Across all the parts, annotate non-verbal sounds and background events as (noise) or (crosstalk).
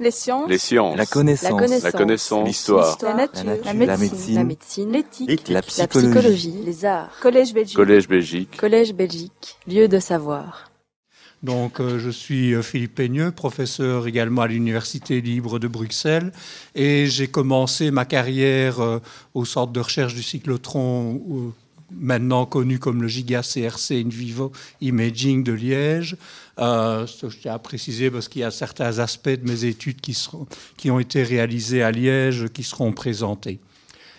Les sciences. Les sciences. La connaissance. La connaissance. L'histoire. La nature. La La nature. médecine. La médecine. L'éthique. La La psychologie. Les arts. Collège Belgique. Collège Belgique. Collège Belgique. Lieu de savoir. Donc, euh, je suis euh, Philippe Peigneux, professeur également à l'Université libre de Bruxelles, et j'ai commencé ma carrière euh, au centre de recherche du cyclotron, euh, maintenant connu comme le Giga CRC in vivo imaging de Liège. Euh, je tiens à préciser parce qu'il y a certains aspects de mes études qui, seront, qui ont été réalisés à Liège qui seront présentés.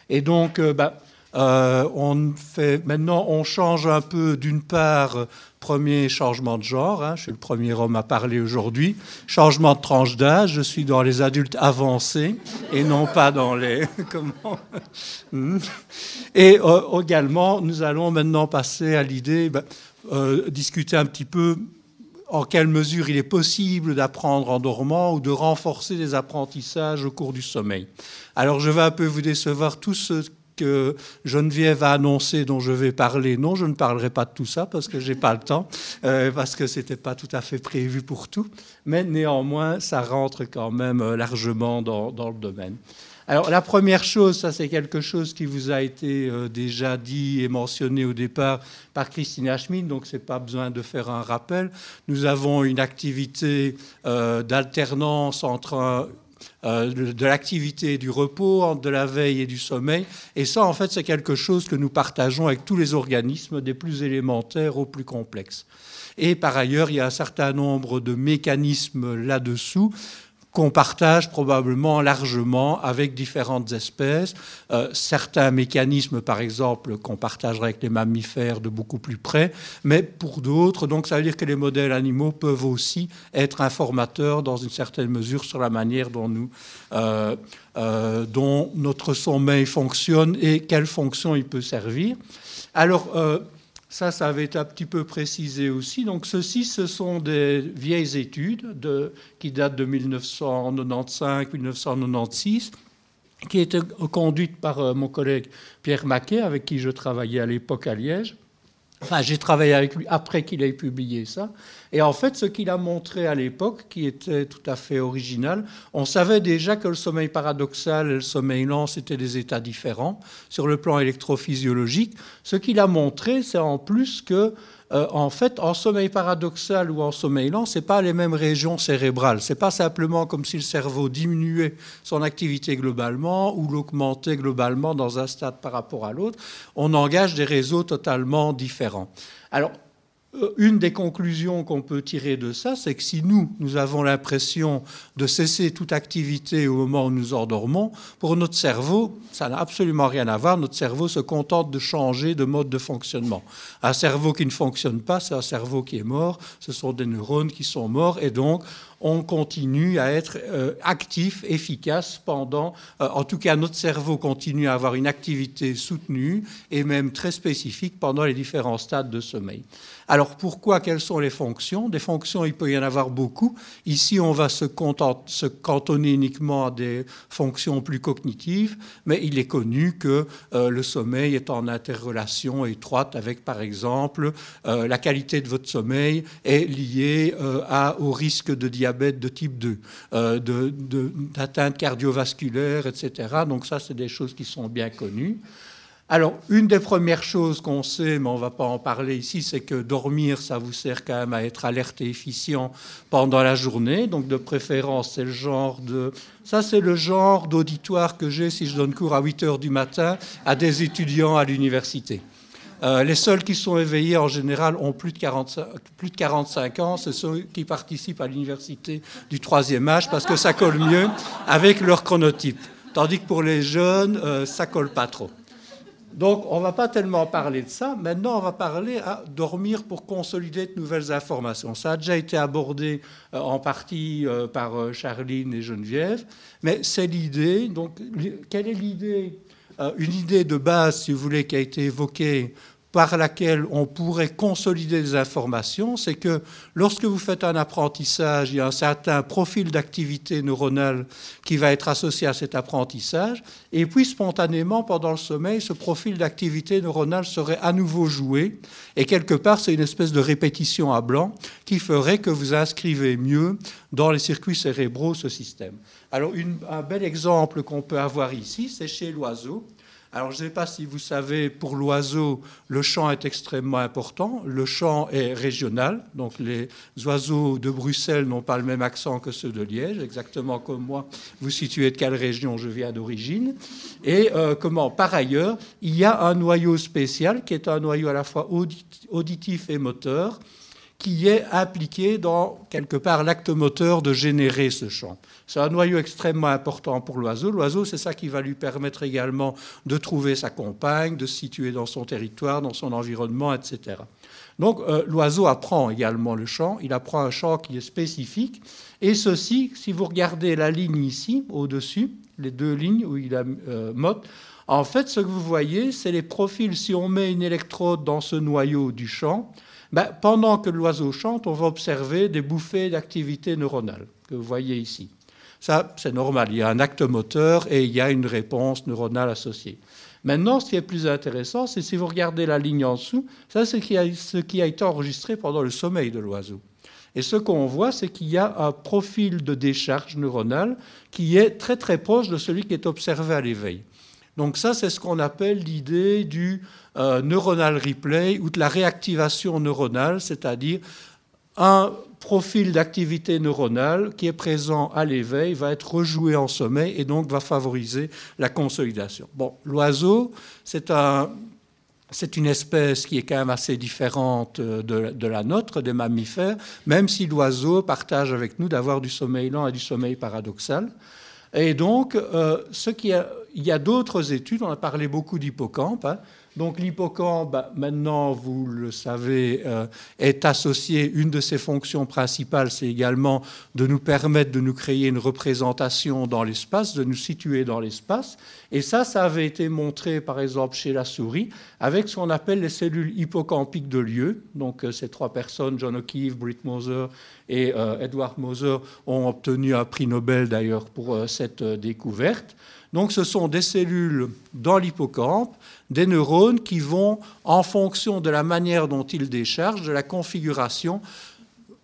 Et donc, euh, bah, euh, on fait, maintenant, on change un peu, d'une part, premier changement de genre, hein, je suis le premier homme à parler aujourd'hui, changement de tranche d'âge, je suis dans les adultes avancés et non pas dans les... (laughs) Comment Hmm. Et euh, également, nous allons maintenant passer à l'idée, ben, euh, discuter un petit peu en quelle mesure il est possible d'apprendre en dormant ou de renforcer les apprentissages au cours du sommeil. Alors je vais un peu vous décevoir tous ceux que Geneviève a annoncé dont je vais parler. Non, je ne parlerai pas de tout ça parce que j'ai pas le temps, euh, parce que c'était pas tout à fait prévu pour tout. Mais néanmoins, ça rentre quand même euh, largement dans, le domaine. Alors la première chose, ça c'est quelque chose qui vous a été euh, déjà dit et mentionné au départ par Christina Schmid, donc c'est pas besoin de faire un rappel. Nous avons une activité d'alternance entre un- de, de l'activité et du repos, de la veille et du sommeil. Et ça, en fait, c'est quelque chose que nous partageons avec tous les organismes, des plus élémentaires aux plus complexes. Et par ailleurs, il y a un certain nombre de mécanismes là-dessous qu'on partage probablement largement avec différentes espèces. Euh, certains mécanismes, par exemple, qu'on partagerait avec les mammifères de beaucoup plus près, mais pour d'autres, donc ça veut dire que les modèles animaux peuvent aussi être informateurs dans une certaine mesure sur la manière dont euh, euh, dont notre sommeil fonctionne et quelle fonction il peut servir. Alors, ça, ça avait été un petit peu précisé aussi. Donc, ceci, ce sont des vieilles études de, qui datent de 1995-1996, qui étaient conduites par euh, mon collègue Pierre Maquet, avec qui je travaillais à l'époque à Liège. Enfin, j'ai travaillé avec lui après qu'il ait publié ça. Et en fait, ce qu'il a montré à l'époque, qui était tout à fait original, on savait déjà que le sommeil paradoxal et le sommeil lent, c'était des états différents sur le plan électrophysiologique. Ce qu'il a montré, c'est en plus que, euh, en fait, en sommeil paradoxal ou en sommeil lent, c'est pas les mêmes régions cérébrales. C'est pas simplement comme si le cerveau diminuait son activité globalement ou l'augmentait globalement dans un stade par rapport à l'autre. On engage des réseaux totalement différents. Alors, une des conclusions qu'on peut tirer de ça, c'est que si nous, nous avons l'impression de cesser toute activité au moment où nous endormons, pour notre cerveau, ça n'a absolument rien à voir. Notre cerveau se contente de changer de mode de fonctionnement. Un cerveau qui ne fonctionne pas, c'est un cerveau qui est mort. Ce sont des neurones qui sont morts et donc on continue à être euh, actif, efficace pendant, euh, en tout cas notre cerveau continue à avoir une activité soutenue et même très spécifique pendant les différents stades de sommeil. Alors pourquoi Quelles sont les fonctions? Des fonctions, il peut y en avoir beaucoup. Ici, on va se, se cantonner uniquement à des fonctions plus cognitives, mais il est connu que euh, le sommeil est en interrelation étroite avec, par exemple, la qualité de votre sommeil est liée au risque de diabète de type 2, euh, de- de- d'atteinte cardiovasculaire, etc. Donc ça, c'est des choses qui sont bien connues. Alors, une des premières choses qu'on sait, mais on ne va pas en parler ici, c'est que dormir, ça vous sert quand même à être alerte et efficient pendant la journée. Donc, de préférence, c'est le genre de... Ça, c'est le genre d'auditoire que j'ai si je donne cours à 8 heures du matin à des étudiants à l'université. Euh, les seuls qui sont éveillés en général ont plus de 45, plus de 45 ans. Ce sont ceux qui participent à l'université du troisième âge parce que ça colle mieux avec leur chronotype. Tandis que pour les jeunes, euh, ça colle pas trop. Donc, on ne va pas tellement parler de ça. Maintenant, on va parler à dormir pour consolider de nouvelles informations. Ça a déjà été abordé euh, en partie euh, par Charline et Geneviève, mais c'est l'idée. Donc, quelle est l'idée? Une idée de base, si vous voulez, qui a été évoquée par laquelle on pourrait consolider des informations, c'est que lorsque vous faites un apprentissage, il y a un certain profil d'activité neuronale qui va être associé à cet apprentissage, et puis spontanément, pendant le sommeil, ce profil d'activité neuronale serait à nouveau joué, et quelque part, c'est une espèce de répétition à blanc qui ferait que vous inscrivez mieux dans les circuits cérébraux ce système. Alors, un bel exemple qu'on peut avoir ici, c'est chez l'oiseau. Alors, je ne sais pas si vous savez, pour l'oiseau, le chant est extrêmement important. Le chant est régional, donc les oiseaux de Bruxelles n'ont pas le même accent que ceux de Liège, exactement comme moi. Vous situez de quelle région je viens d'origine. Et euh, comment Par ailleurs, il y a un noyau spécial qui est un noyau à la fois auditif et moteur qui est impliqué dans, quelque part, l'acte moteur de générer ce chant. C'est un noyau extrêmement important pour l'oiseau. L'oiseau, c'est ça qui va lui permettre également de trouver sa compagne, de se situer dans son territoire, dans son environnement, etc. Donc euh, l'oiseau apprend également le chant, il apprend un chant qui est spécifique, et ceci, si vous regardez la ligne ici, au-dessus, les deux lignes où il a euh, en fait, ce que vous voyez, c'est les profils. Si on met une électrode dans ce noyau du chant, ben, pendant que l'oiseau chante, on va observer des bouffées d'activité neuronale que vous voyez ici. Ça, c'est normal. Il y a un acte moteur et il y a une réponse neuronale associée. Maintenant, ce qui est plus intéressant, c'est si vous regardez la ligne en dessous, ça, c'est ce qui a été enregistré pendant le sommeil de l'oiseau. Et ce qu'on voit, c'est qu'il y a un profil de décharge neuronale qui est très très proche de celui qui est observé à l'éveil. Donc ça, c'est ce qu'on appelle l'idée du euh, neuronal replay ou de la réactivation neuronale, c'est-à-dire un profil d'activité neuronale qui est présent à l'éveil va être rejoué en sommeil et donc va favoriser la consolidation. Bon, l'oiseau, c'est une espèce qui est quand même assez différente de, de, la nôtre, des mammifères, même si l'oiseau partage avec nous d'avoir du sommeil lent et du sommeil paradoxal. Et donc, euh, ce qui il y a d'autres études, on a parlé beaucoup d'hippocampe. Hein. Donc l'hippocampe, bah, maintenant, vous le savez, euh, est associé, une de ses fonctions principales, c'est également de nous permettre de nous créer une représentation dans l'espace, de nous situer dans l'espace. Et ça, ça avait été montré, par exemple, chez la souris, avec ce qu'on appelle les cellules hippocampiques de lieu. Donc euh, ces trois personnes, John O'Keefe, Britt Moser et euh, Edward Moser, ont obtenu un prix Nobel d'ailleurs pour cette découverte. Donc ce sont des cellules dans l'hippocampe, des neurones qui vont, en fonction de la manière dont ils déchargent, de la configuration,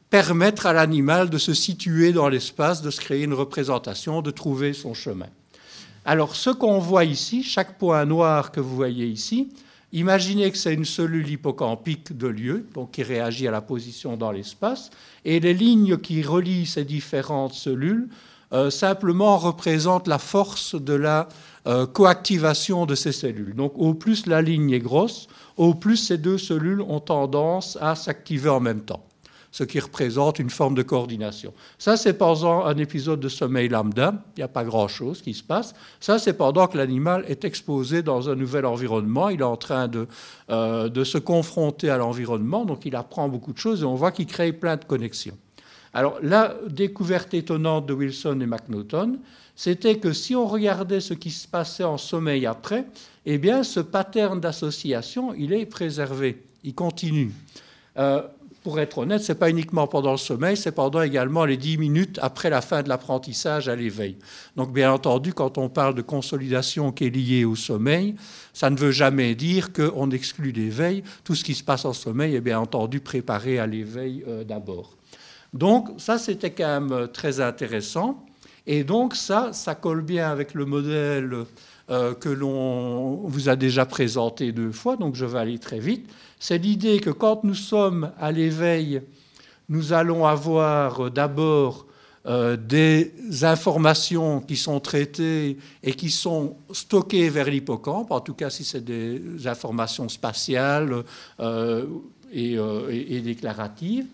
permettre à l'animal de se situer dans l'espace, de se créer une représentation, de trouver son chemin. Alors ce qu'on voit ici, chaque point noir que vous voyez ici, imaginez que c'est une cellule hippocampique de lieu, donc qui réagit à la position dans l'espace, et les lignes qui relient ces différentes cellules euh, simplement représente la force de la euh, coactivation de ces cellules. Donc au plus la ligne est grosse, au plus ces deux cellules ont tendance à s'activer en même temps, ce qui représente une forme de coordination. Ça, c'est pendant un épisode de sommeil lambda, il n'y a pas grand-chose qui se passe. Ça, c'est pendant que l'animal est exposé dans un nouvel environnement, il est en train de, euh, de se confronter à l'environnement, donc il apprend beaucoup de choses et on voit qu'il crée plein de connexions. Alors la découverte étonnante de Wilson et McNaughton, c'était que si on regardait ce qui se passait en sommeil après, eh bien ce pattern d'association, il est préservé, il continue. Euh, pour être honnête, ce n'est pas uniquement pendant le sommeil, c'est pendant également les dix minutes après la fin de l'apprentissage à l'éveil. Donc bien entendu, quand on parle de consolidation qui est liée au sommeil, ça ne veut jamais dire qu'on exclut l'éveil. Tout ce qui se passe en sommeil est bien entendu préparé à l'éveil euh, d'abord. Donc ça, c'était quand même euh, très intéressant. Et donc ça, ça colle bien avec le modèle euh, que l'on vous a déjà présenté deux fois, donc je vais aller très vite. C'est l'idée que quand nous sommes à l'éveil, nous allons avoir euh, d'abord des informations qui sont traitées et qui sont stockées vers l'hippocampe, en tout cas si c'est des informations spatiales et déclaratives.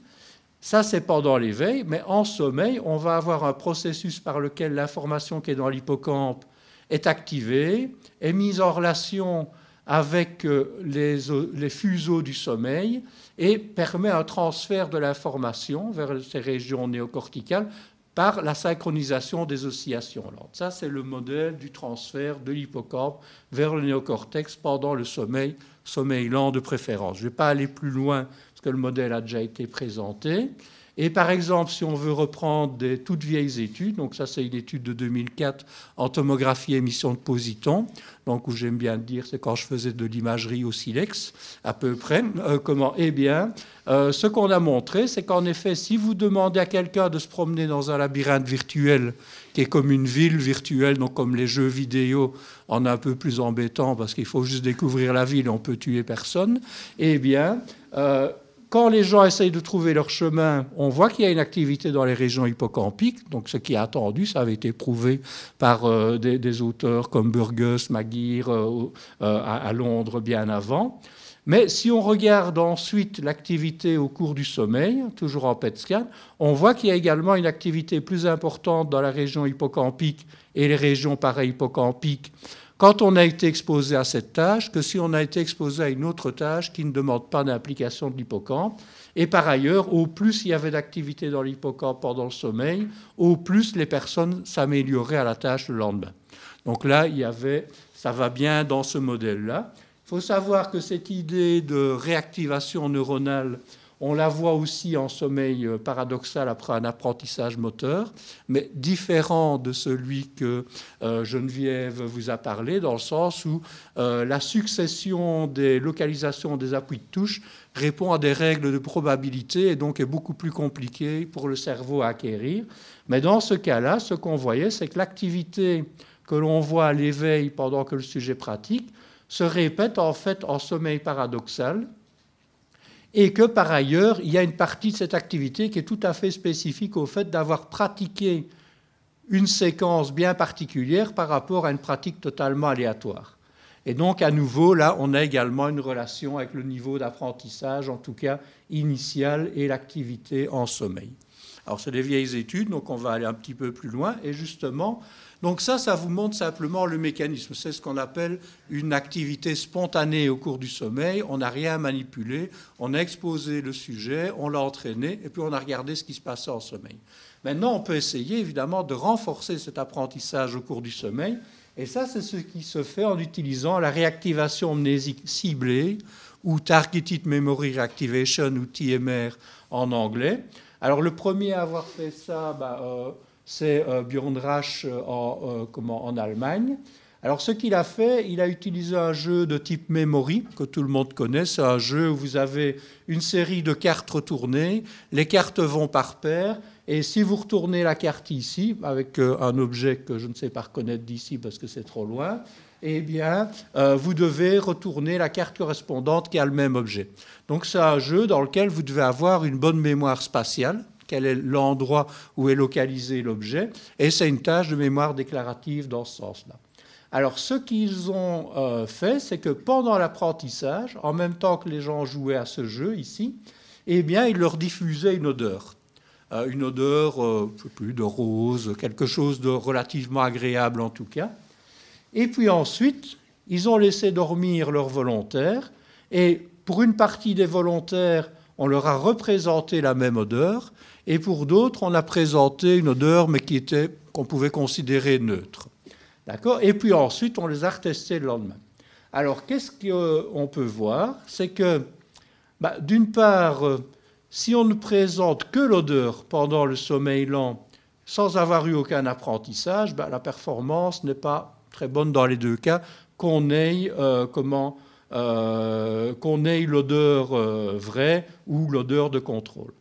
Ça, c'est pendant l'éveil, mais en sommeil, on va avoir un processus par lequel l'information qui est dans l'hippocampe est activée, est mise en relation avec euh, les, fuseaux du sommeil et permet un transfert de l'information vers ces régions néocorticales par la synchronisation des oscillations lentes. Ça, c'est le modèle du transfert de l'hippocampe vers le néocortex pendant le sommeil, sommeil lent de préférence. Je ne vais pas aller plus loin que le modèle a déjà été présenté. Et par exemple, si on veut reprendre des toutes vieilles études, donc ça c'est une étude de 2004 en tomographie émission de positons, donc où j'aime bien dire c'est quand je faisais de l'imagerie au silex à peu près. Euh, comment Eh bien, euh, ce qu'on a montré, c'est qu'en effet, si vous demandez à quelqu'un de se promener dans un labyrinthe virtuel qui est comme une ville virtuelle, donc comme les jeux vidéo en un peu plus embêtant parce qu'il faut juste découvrir la ville on peut tuer personne, eh bien, euh, quand les gens essayent de trouver leur chemin, on voit qu'il y a une activité dans les régions hippocampiques. Donc, ce qui est attendu, ça avait été prouvé par euh, des, auteurs comme Burgess, Maguire euh, euh, à, Londres bien avant. Mais si on regarde ensuite l'activité au cours du sommeil, toujours en PET scan, on voit qu'il y a également une activité plus importante dans la région hippocampique et les régions parahipocampiques quand on a été exposé à cette tâche que si on a été exposé à une autre tâche qui ne demande pas d'implication de l'hippocampe. Et par ailleurs, au plus il y avait d'activité dans l'hippocampe pendant le sommeil, au plus les personnes s'amélioraient à la tâche le lendemain. Donc là, il y avait, ça va bien dans ce modèle-là. Il faut savoir que cette idée de réactivation neuronale on la voit aussi en sommeil euh, paradoxal après un apprentissage moteur, mais différent de celui que euh, Geneviève vous a parlé, dans le sens où euh, la succession des localisations des appuis de touche répond à des règles de probabilité et donc est beaucoup plus compliqué pour le cerveau à acquérir. Mais dans ce cas-là, ce qu'on voyait, c'est que l'activité que l'on voit à l'éveil pendant que le sujet pratique se répète en fait en sommeil paradoxal, et que par ailleurs, il y a une partie de cette activité qui est tout à fait spécifique au fait d'avoir pratiqué une séquence bien particulière par rapport à une pratique totalement aléatoire. Et donc, à nouveau, là, on a également une relation avec le niveau d'apprentissage, en tout cas initial, et l'activité en sommeil. Alors, c'est des vieilles études, donc on va aller un petit peu plus loin. Et justement, donc ça, ça vous montre simplement le mécanisme. C'est ce qu'on appelle une activité spontanée au cours du sommeil. On n'a rien manipulé, on a exposé le sujet, on l'a entraîné, et puis on a regardé ce qui se passait en sommeil. Maintenant, on peut essayer évidemment de renforcer cet apprentissage au cours du sommeil. Et ça, c'est ce qui se fait en utilisant la réactivation mnésique ciblée, ou Targeted Memory Reactivation, ou TMR en anglais. Alors, le premier à avoir fait ça, bah, euh, c'est euh, Björn Rasch euh, en, euh, en Allemagne. Alors ce qu'il a fait, il a utilisé un jeu de type memory que tout le monde connaît. C'est un jeu où vous avez une série de cartes retournées, les cartes vont par paire, et si vous retournez la carte ici, avec un objet que je ne sais pas reconnaître d'ici parce que c'est trop loin, eh bien, vous devez retourner la carte correspondante qui a le même objet. Donc c'est un jeu dans lequel vous devez avoir une bonne mémoire spatiale, quel est l'endroit où est localisé l'objet, et c'est une tâche de mémoire déclarative dans ce sens-là. Alors, ce qu'ils ont euh, fait, c'est que pendant l'apprentissage, en même temps que les gens jouaient à ce jeu ici, eh bien, ils leur diffusaient une odeur. Euh, une odeur, euh, je sais plus, de rose, quelque chose de relativement agréable en tout cas. Et puis ensuite, ils ont laissé dormir leurs volontaires, et pour une partie des volontaires, on leur a représenté la même odeur, et pour d'autres, on a présenté une odeur, mais qui était qu'on pouvait considérer neutre. D'accord? Et puis ensuite, on les a retestés le lendemain. Alors, qu'est-ce qu'on peut voir? C'est que, bah, d'une part, euh, si on ne présente que l'odeur pendant le sommeil lent, sans avoir eu aucun apprentissage, bah, la performance n'est pas très bonne dans les deux cas, qu'on ait, euh, euh, qu'on ait l'odeur vraie ou l'odeur de contrôle.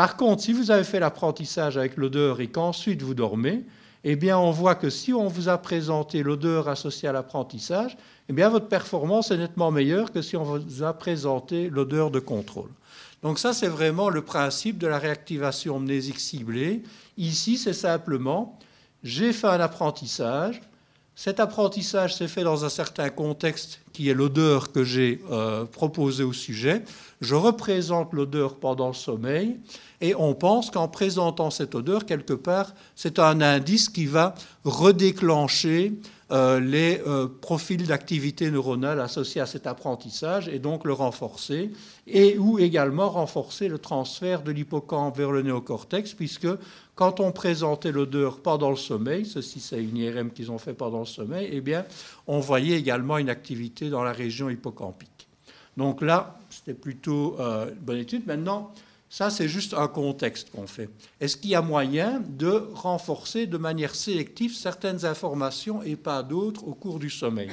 Par contre, si vous avez fait l'apprentissage avec l'odeur et qu'ensuite vous dormez, eh bien, on voit que si on vous a présenté l'odeur associée à l'apprentissage, eh bien, votre performance est nettement meilleure que si on vous a présenté l'odeur de contrôle. Donc ça, c'est vraiment le principe de la réactivation mnésique ciblée. Ici, c'est simplement, j'ai fait un apprentissage, cet apprentissage s'est fait dans un certain contexte qui est l'odeur que j'ai euh, proposée au sujet. Je représente l'odeur pendant le sommeil et on pense qu'en présentant cette odeur, quelque part, c'est un indice qui va redéclencher les euh, profils d'activité neuronale associés à cet apprentissage et donc le renforcer, et ou également renforcer le transfert de l'hippocampe vers le néocortex, puisque quand on présentait l'odeur pendant le sommeil, ceci c'est une IRM qu'ils ont fait pendant le sommeil, eh bien, on voyait également une activité dans la région hippocampique. Donc là, c'était plutôt euh, une bonne étude. Maintenant, ça, c'est juste un contexte qu'on fait. Est-ce qu'il y a moyen de renforcer de manière sélective certaines informations et pas d'autres au cours du sommeil?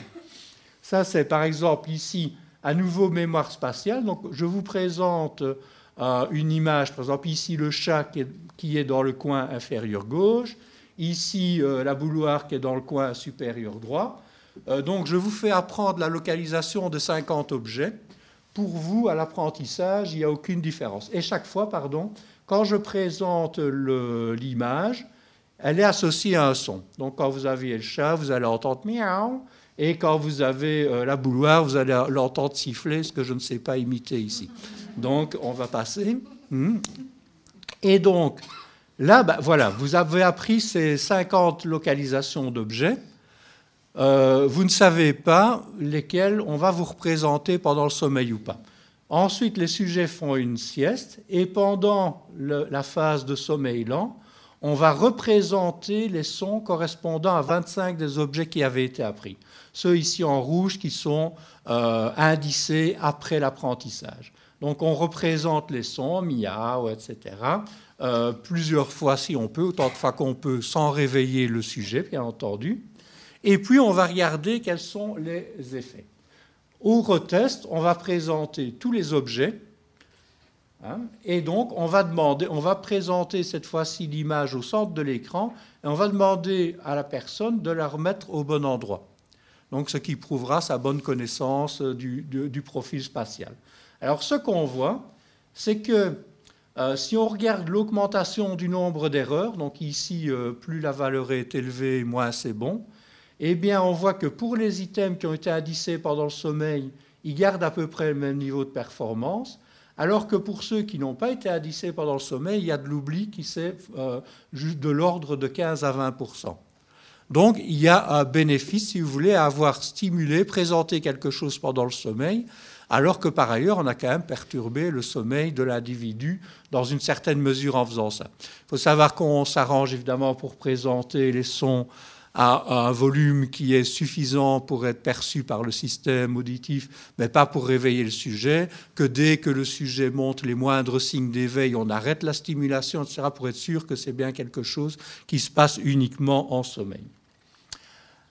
Ça, c'est par exemple ici, à nouveau mémoire spatiale. Donc, je vous présente euh, une image, par exemple ici le chat qui est, dans le coin inférieur gauche, ici euh, la bouloire qui est dans le coin supérieur droit. Euh, donc, je vous fais apprendre la localisation de 50 objets pour vous, à l'apprentissage, il n'y a aucune différence. Et chaque fois, pardon, quand je présente l'image, elle est associée à un son. Donc, quand vous avez le chat, vous allez entendre miaou. Et quand vous avez euh, la bouloire, vous allez l'entendre siffler, ce que je ne sais pas imiter ici. Donc, on va passer. Hmm. Et donc, là, ben, voilà, vous avez appris ces 50 localisations d'objets. Euh, vous ne savez pas lesquels on va vous représenter pendant le sommeil ou pas. Ensuite, les sujets font une sieste et pendant la phase de sommeil lent, on va représenter les sons correspondant à 25 des objets qui avaient été appris. Ceux ici en rouge qui sont euh, indicés après l'apprentissage. Donc on représente les sons, miaou, etc., euh, plusieurs fois si on peut, autant de fois qu'on peut, sans réveiller le sujet, bien entendu. Et puis, on va regarder quels sont les effets. Au retest, on va présenter tous les objets. Hein, et donc, on va, demander, on va présenter cette fois-ci l'image au centre de l'écran et on va demander à la personne de la remettre au bon endroit. Donc, ce qui prouvera sa bonne connaissance du, du profil spatial. Alors, ce qu'on voit, c'est que euh, si on regarde l'augmentation du nombre d'erreurs, donc ici, euh, plus la valeur est élevée, moins c'est bon, eh bien, on voit que pour les items qui ont été indicés pendant le sommeil, ils gardent à peu près le même niveau de performance, alors que pour ceux qui n'ont pas été indicés pendant le sommeil, il y a de l'oubli qui c'est euh, de l'ordre de 15 à 20% donc, il y a un bénéfice, si vous voulez, à avoir stimulé, présenté quelque chose pendant le sommeil, alors que par ailleurs, on a quand même perturbé le sommeil de l'individu dans une certaine mesure en faisant ça. Il faut savoir qu'on s'arrange évidemment pour présenter les sons à un volume qui est suffisant pour être perçu par le système auditif, mais pas pour réveiller le sujet, que dès que le sujet montre les moindres signes d'éveil, on arrête la stimulation, etc., pour être sûr que c'est bien quelque chose qui se passe uniquement en sommeil.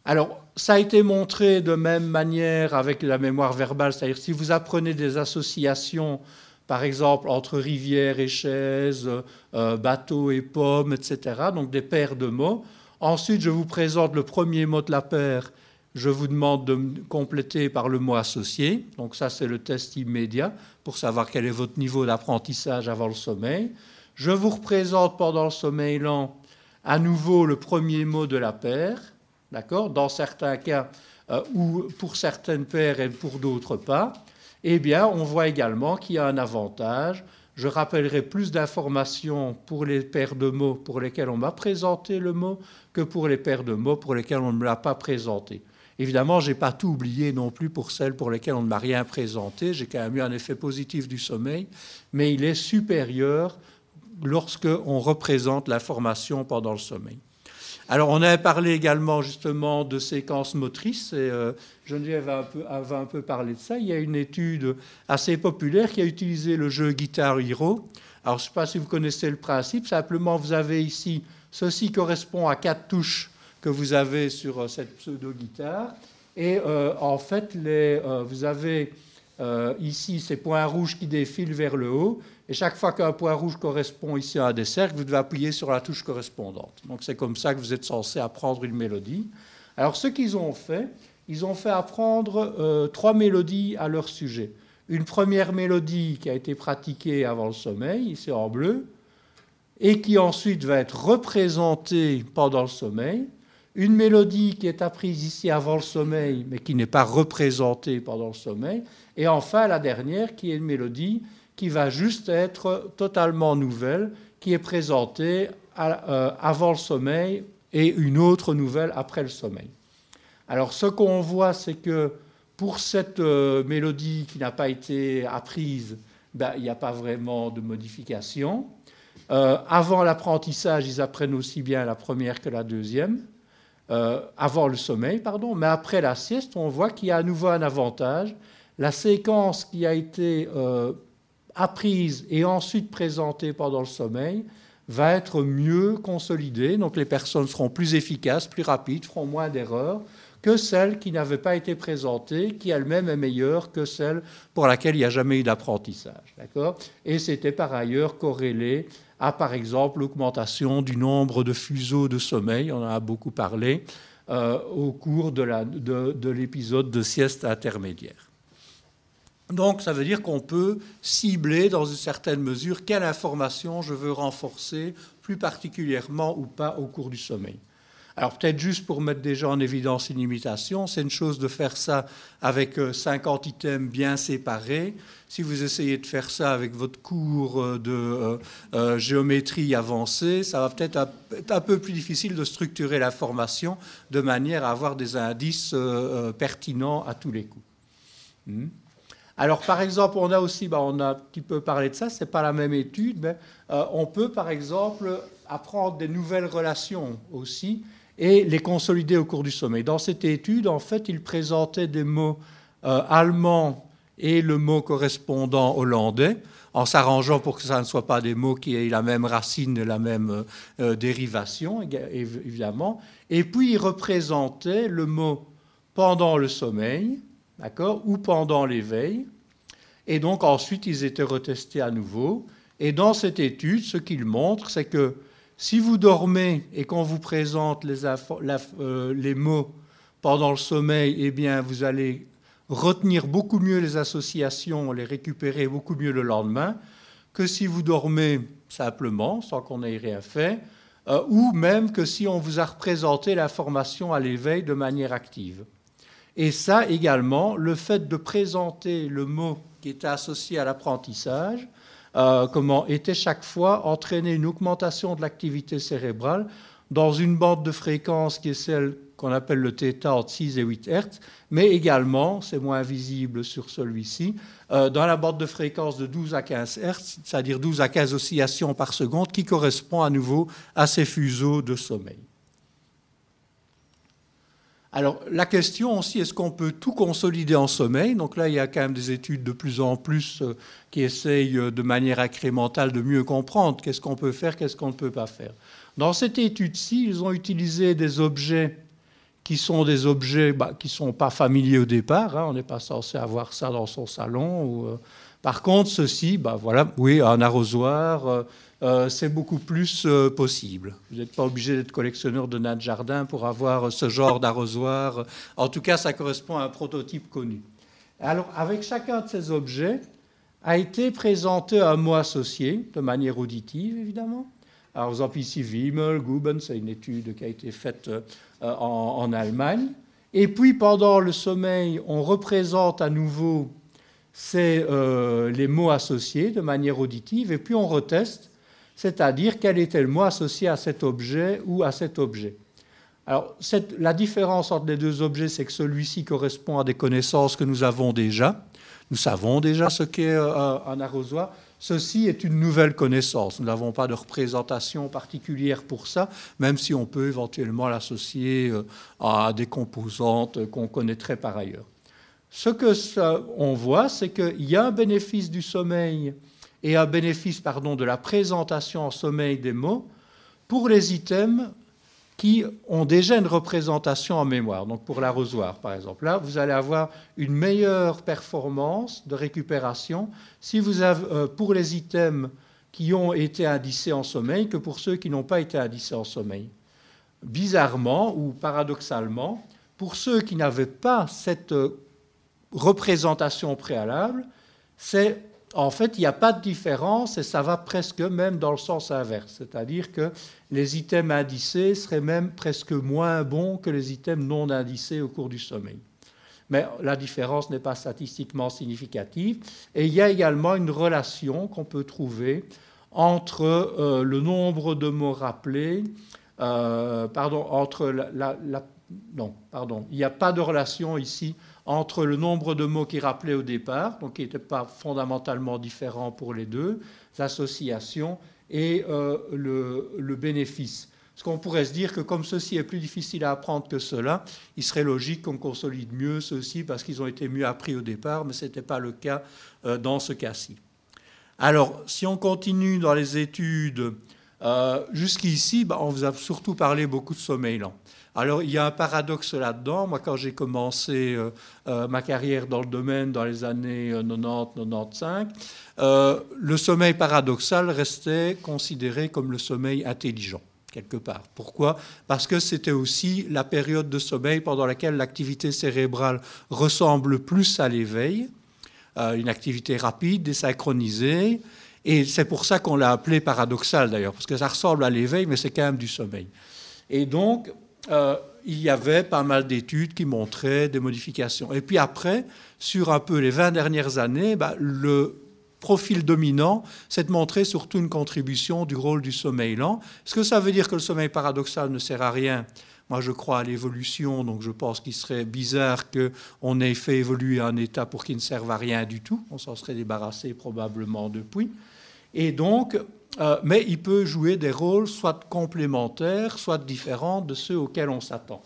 Alors, ça a été montré de même manière avec la mémoire verbale, c'est-à-dire si vous apprenez des associations, par exemple entre rivière et chaise, euh, bateau et pomme, etc., donc des paires de mots, Ensuite, je vous présente le premier mot de la paire. Je vous demande de compléter par le mot associé. Donc ça, c'est le test immédiat pour savoir quel est votre niveau d'apprentissage avant le sommeil. Je vous représente pendant le sommeil lent à nouveau le premier mot de la paire. D'accord? Dans certains cas, euh, ou pour certaines paires et pour d'autres pas. Eh bien, on voit également qu'il y a un avantage je rappellerai plus d'informations pour les paires de mots pour lesquels on m'a présenté le mot que pour les paires de mots pour lesquels on ne me l'a pas présenté. Évidemment, je n'ai pas tout oublié non plus pour celles pour lesquelles on ne m'a rien présenté. J'ai quand même eu un effet positif du sommeil, mais il est supérieur lorsque on représente l'information pendant le sommeil. Alors, on avait parlé également justement de séquences motrices, et euh, Geneviève un, peu, avait un peu parlé de ça. Il y a une étude assez populaire qui a utilisé le jeu Guitar Hero. Alors, je ne sais pas si vous connaissez le principe, simplement vous avez ici, ceci correspond à quatre touches que vous avez sur euh, cette pseudo-guitare. Et euh, en fait, vous avez ici ces points rouges qui défilent vers le haut, et chaque fois qu'un point rouge correspond ici à des cercles, vous devez appuyer sur la touche correspondante. Donc c'est comme ça que vous êtes censé apprendre une mélodie. Alors ce qu'ils ont fait, ils ont fait apprendre euh, trois mélodies à leur sujet. Une première mélodie qui a été pratiquée avant le sommeil, ici en bleu, et qui ensuite va être représentée pendant le sommeil. Une mélodie qui est apprise ici avant le sommeil, mais qui n'est pas représentée pendant le sommeil. Et enfin, la dernière, qui est une mélodie qui va juste être totalement nouvelle, qui est présentée euh, avant le sommeil et une autre nouvelle après le sommeil. Alors ce qu'on voit, c'est que pour cette euh, mélodie qui n'a pas été apprise, ben, il n'y a pas vraiment de modification. Euh, avant l'apprentissage, ils apprennent aussi bien la première que la deuxième. Euh, avant le sommeil, pardon, mais après la sieste, on voit qu'il y a à nouveau un avantage. La séquence qui a été apprise et ensuite présentée pendant le sommeil va être mieux consolidée. Donc les personnes seront plus efficaces, plus rapides, feront moins d'erreurs que celle qui n'avait pas été présentée, qui elle-même est meilleure que celle pour laquelle il n'y a jamais eu d'apprentissage. D'accord? Et c'était par ailleurs corrélé à, par exemple, l'augmentation du nombre de fuseaux de sommeil, on en a beaucoup parlé, euh, au cours de l'épisode de, de sieste intermédiaire. Donc ça veut dire qu'on peut cibler dans une certaine mesure quelle information je veux renforcer plus particulièrement ou pas au cours du sommeil. Alors peut-être juste pour mettre déjà en évidence une imitation, c'est une chose de faire ça avec 50 euh, items bien séparés. Si vous essayez de faire ça avec votre cours euh, de euh, géométrie avancée, ça va peut-être être un peu plus difficile de structurer la formation de manière à avoir des indices pertinents à tous les coups. Hmm? Alors, par exemple, on a aussi, bah, on a un petit peu parlé de ça, ce n'est pas la même étude, mais on peut, par exemple, apprendre des nouvelles relations aussi et les consolider au cours du sommeil. Dans cette étude, en fait, il présentait des mots euh, allemands et le mot correspondant hollandais, en s'arrangeant pour que ça ne soit pas des mots qui aient la même racine la même euh, dérivation, évidemment. Et puis, il représentait le mot pendant le sommeil, d'accord, ou pendant l'éveil. Et donc, ensuite, ils étaient retestés à nouveau. Et dans cette étude, ce qu'il montre, c'est que si vous dormez et qu'on vous présente euh, les, mots pendant le sommeil, eh bien, vous allez retenir beaucoup mieux les associations, les récupérer beaucoup mieux le lendemain, que si vous dormez simplement, sans qu'on ait rien fait, euh, ou même que si on vous a représenté l'information à l'éveil de manière active. Et ça également, le fait de présenter le mot qui était associé à l'apprentissage, euh, comment était chaque fois entraîner une augmentation de l'activité cérébrale dans une bande de fréquence qui est celle qu'on appelle le θ entre 6 et 8 Hz, mais également, c'est moins visible sur celui-ci, euh, dans la bande de fréquence de 12 à 15 Hz, c'est-à-dire 12 à 15 oscillations par seconde, qui correspond à nouveau à ces fuseaux de sommeil. Alors la question aussi, est-ce qu'on peut tout consolider en sommeil? Donc là, il y a quand même des études de plus en plus euh, qui essayent euh, de manière incrémentale de mieux comprendre qu'est-ce qu'on peut faire, qu'est-ce qu'on ne peut pas faire. Dans cette étude-ci, ils ont utilisé des objets qui sont des objets bah, qui ne sont pas familiers au départ. Hein. on n'est pas censé avoir ça dans son salon. Euh. Par contre, ceci, bah, voilà, oui, un arrosoir c'est beaucoup plus euh, possible. Vous n'êtes pas obligé d'être collectionneur de nains de jardin pour avoir ce genre d'arrosoir. En tout cas, ça correspond à un prototype connu. Alors, avec chacun de ces objets, a été présenté un mot associé, de manière auditive, évidemment. Alors, vous exemple, ici, Wimmel, Guben, c'est une étude qui a été faite euh, en, Allemagne. Et puis, pendant le sommeil, on représente à nouveau les mots associés de manière auditive, et puis on reteste c'est-à-dire quel était le mot associé à cet objet ou à cet objet. Alors, la différence entre les deux objets, c'est que celui-ci correspond à des connaissances que nous avons déjà. Nous savons déjà ce qu'est euh, un arrosoir. Ceci est une nouvelle connaissance. Nous n'avons pas de représentation particulière pour ça, même si on peut éventuellement l'associer euh, à des composantes qu'on connaîtrait par ailleurs. Ce que on voit, c'est qu'il y a un bénéfice du sommeil et un bénéfice de la présentation en sommeil des mots pour les items qui ont déjà une représentation en mémoire. Donc pour l'arrosoir, par exemple. Là, vous allez avoir une meilleure performance de récupération si vous avez, euh, pour les items qui ont été indicés en sommeil que pour ceux qui n'ont pas été indicés en sommeil. Bizarrement ou paradoxalement, pour ceux qui n'avaient pas cette euh, représentation préalable, c'est en fait, il n'y a pas de différence et ça va presque même dans le sens inverse. C'est-à-dire que les items indicés seraient même presque moins bons que les items non indicés au cours du sommeil. Mais la différence n'est pas statistiquement significative. Et il y a également une relation qu'on peut trouver entre euh, le nombre de mots rappelés, euh, pardon, entre non, pardon, il n'y a pas de relation ici entre le nombre de mots qui rappelait au départ, donc qui n'était pas fondamentalement différent pour les deux associations, et euh, le, bénéfice. Ce qu'on pourrait se dire que comme ceci est plus difficile à apprendre que cela, il serait logique qu'on consolide mieux ceci parce qu'ils ont été mieux appris au départ, mais ce n'était pas le cas euh, dans ce cas-ci. Alors, si on continue dans les études, euh, jusqu'ici, bah, on vous a surtout parlé beaucoup de sommeil lent. Alors, il y a un paradoxe là-dedans. Moi, quand j'ai commencé euh, euh, ma carrière dans le domaine dans les années 90-95, le sommeil paradoxal restait considéré comme le sommeil intelligent quelque part. Pourquoi? Parce que c'était aussi la période de sommeil pendant laquelle l'activité cérébrale ressemble plus à l'éveil, une activité rapide, désynchronisée, et c'est pour ça qu'on l'a appelé paradoxal d'ailleurs, parce que ça ressemble à l'éveil, mais c'est quand même du sommeil. Et donc, euh, il y avait pas mal d'études qui montraient des modifications. Et puis après, sur un peu les 20 dernières années, bah, le profil dominant, c'est de montrer surtout une contribution du rôle du sommeil lent. Est-ce que ça veut dire que le sommeil paradoxal ne sert à rien? Moi, je crois à l'évolution, donc je pense qu'il serait bizarre qu'on ait fait évoluer un état pour qu'il ne serve à rien du tout. On s'en serait débarrassé probablement depuis. Et donc, euh, mais il peut jouer des rôles soit complémentaires, soit différents de ceux auxquels on s'attend.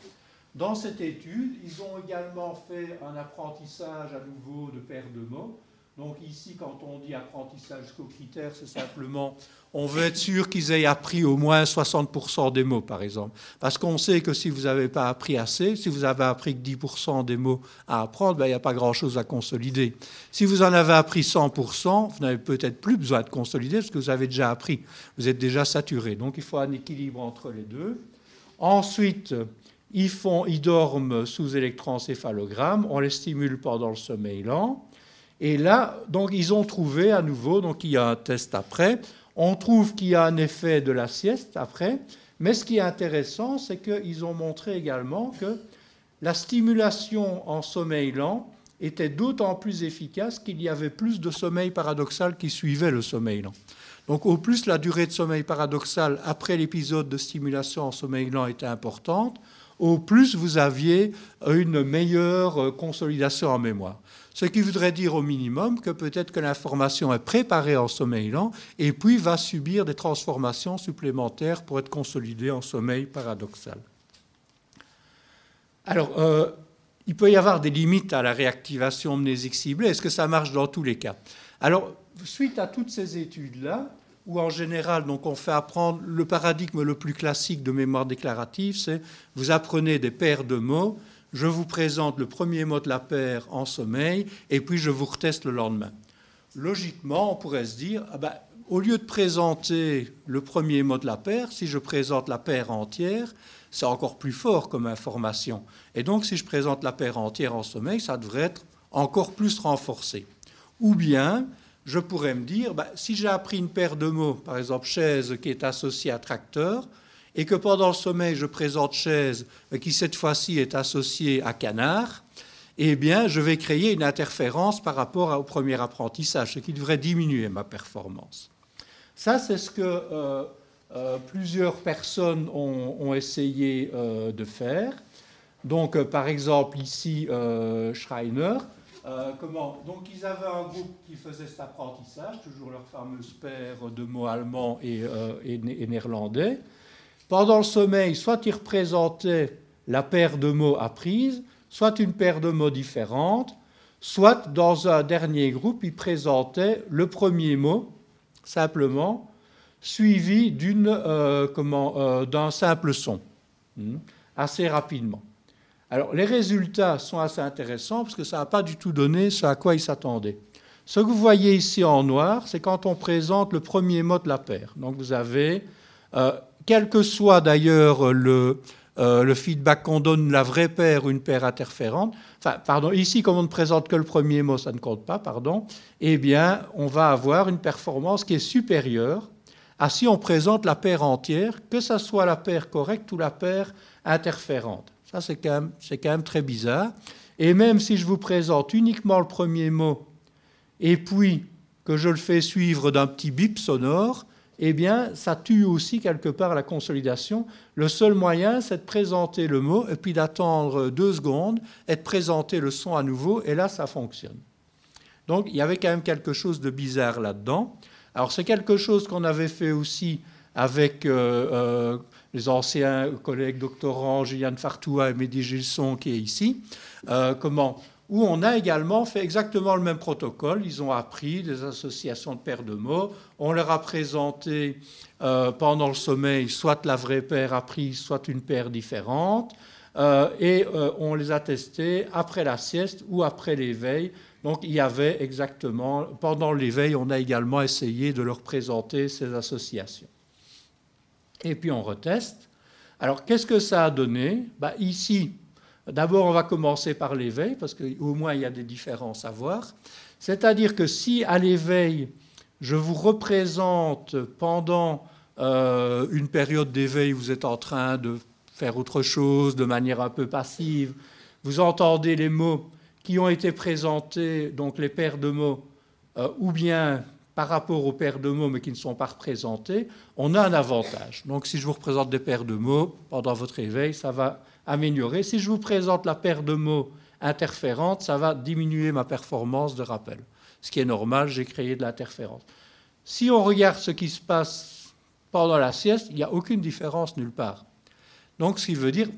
Dans cette étude, ils ont également fait un apprentissage à nouveau de paires de mots. Donc ici, quand on dit apprentissage critères, c'est simplement, on veut être sûr qu'ils aient appris au moins 60% des mots, par exemple. Parce qu'on sait que si vous n'avez pas appris assez, si vous avez appris que 10% des mots à apprendre, ben, il n'y a pas grand-chose à consolider. Si vous en avez appris 100%, vous n'avez peut-être plus besoin de consolider parce que vous avez déjà appris. Vous êtes déjà saturé. Donc il faut un équilibre entre les deux. Ensuite, ils, font, ils dorment sous électroencéphalogramme, on les stimule pendant le sommeil lent. Et là, donc, ils ont trouvé à nouveau, donc il y a un test après, on trouve qu'il y a un effet de la sieste après, mais ce qui est intéressant, c'est qu'ils ont montré également que la stimulation en sommeil lent était d'autant plus efficace qu'il y avait plus de sommeil paradoxal qui suivait le sommeil lent. Donc au plus la durée de sommeil paradoxal après l'épisode de stimulation en sommeil lent était importante, au plus vous aviez une meilleure consolidation en mémoire. Ce qui voudrait dire au minimum que peut-être que l'information est préparée en sommeil lent et puis va subir des transformations supplémentaires pour être consolidée en sommeil paradoxal. Alors, euh, il peut y avoir des limites à la réactivation mnésique ciblée. Est-ce que ça marche dans tous les cas? Alors, suite à toutes ces études-là, où en général, donc, on fait apprendre le paradigme le plus classique de mémoire déclarative, c'est vous apprenez des paires de mots je vous présente le premier mot de la paire en sommeil, et puis je vous reteste le lendemain. Logiquement, on pourrait se dire, ah ben, au lieu de présenter le premier mot de la paire, si je présente la paire entière, c'est encore plus fort comme information. Et donc, si je présente la paire entière en sommeil, ça devrait être encore plus renforcé. Ou bien, je pourrais me dire, ben, si j'ai appris une paire de mots, par exemple chaise qui est associée à tracteur, et que pendant le sommeil, je présente chaise, qui cette fois-ci est associée à canard, eh bien, je vais créer une interférence par rapport au premier apprentissage, ce qui devrait diminuer ma performance. Ça, c'est ce que euh, euh, plusieurs personnes ont, essayé euh, de faire. Donc, par exemple, ici, Schreiner. Comment Donc, ils avaient un groupe qui faisait cet apprentissage, toujours leur fameuse paire de mots allemands et, et néerlandais. Pendant le sommeil, soit il représentait la paire de mots apprise, soit une paire de mots différente, soit dans un dernier groupe, il présentait le premier mot, simplement, suivi euh, euh, d'un simple son, hmm, assez rapidement. Alors, les résultats sont assez intéressants parce que ça n'a pas du tout donné ce à quoi ils s'attendaient. Ce que vous voyez ici en noir, c'est quand on présente le premier mot de la paire. Donc, vous avez euh, quel que soit d'ailleurs le, euh, le feedback qu'on donne, la vraie paire ou une paire interférente, enfin, pardon, ici, comme on ne présente que le premier mot, ça ne compte pas, pardon, eh bien, on va avoir une performance qui est supérieure à si on présente la paire entière, que ce soit la paire correcte ou la paire interférente. Ça, c'est quand, même, très bizarre. Et même si je vous présente uniquement le premier mot, et puis que je le fais suivre d'un petit bip sonore, eh bien, ça tue aussi quelque part la consolidation. Le seul moyen, c'est de présenter le mot et puis d'attendre deux secondes et de présenter le son à nouveau, et là, ça fonctionne. Donc, il y avait quand même quelque chose de bizarre là-dedans. Alors, c'est quelque chose qu'on avait fait aussi avec euh, euh, les anciens collègues doctorants Juliane Fartoua et Mehdi Gilson qui est ici. Euh, comment où on a également fait exactement le même protocole. Ils ont appris des associations de paires de mots. On leur a présenté euh, pendant le sommeil soit la vraie paire apprise, soit une paire différente. Euh, et on les a testés après la sieste ou après l'éveil. Donc il y avait exactement, pendant l'éveil, on a également essayé de leur présenter ces associations. Et puis on reteste. Alors qu'est-ce que ça a donné? Bah, Ici, D'abord, on va commencer par l'éveil, parce qu'au moins il y a des différences à voir. C'est-à-dire que si à l'éveil, je vous représente pendant euh, une période d'éveil, vous êtes en train de faire autre chose de manière un peu passive, vous entendez les mots qui ont été présentés, donc les paires de mots, euh, ou bien par rapport aux paires de mots mais qui ne sont pas représentés, on a un avantage. Donc si je vous représente des paires de mots pendant votre éveil, ça va améliorer. Si je vous présente la paire de mots interférente, ça va diminuer ma performance de rappel. Ce qui est normal, j'ai créé de l'interférence. Si on regarde ce qui se passe pendant la sieste, il n'y a aucune différence nulle part. Donc, ce qui veut dire,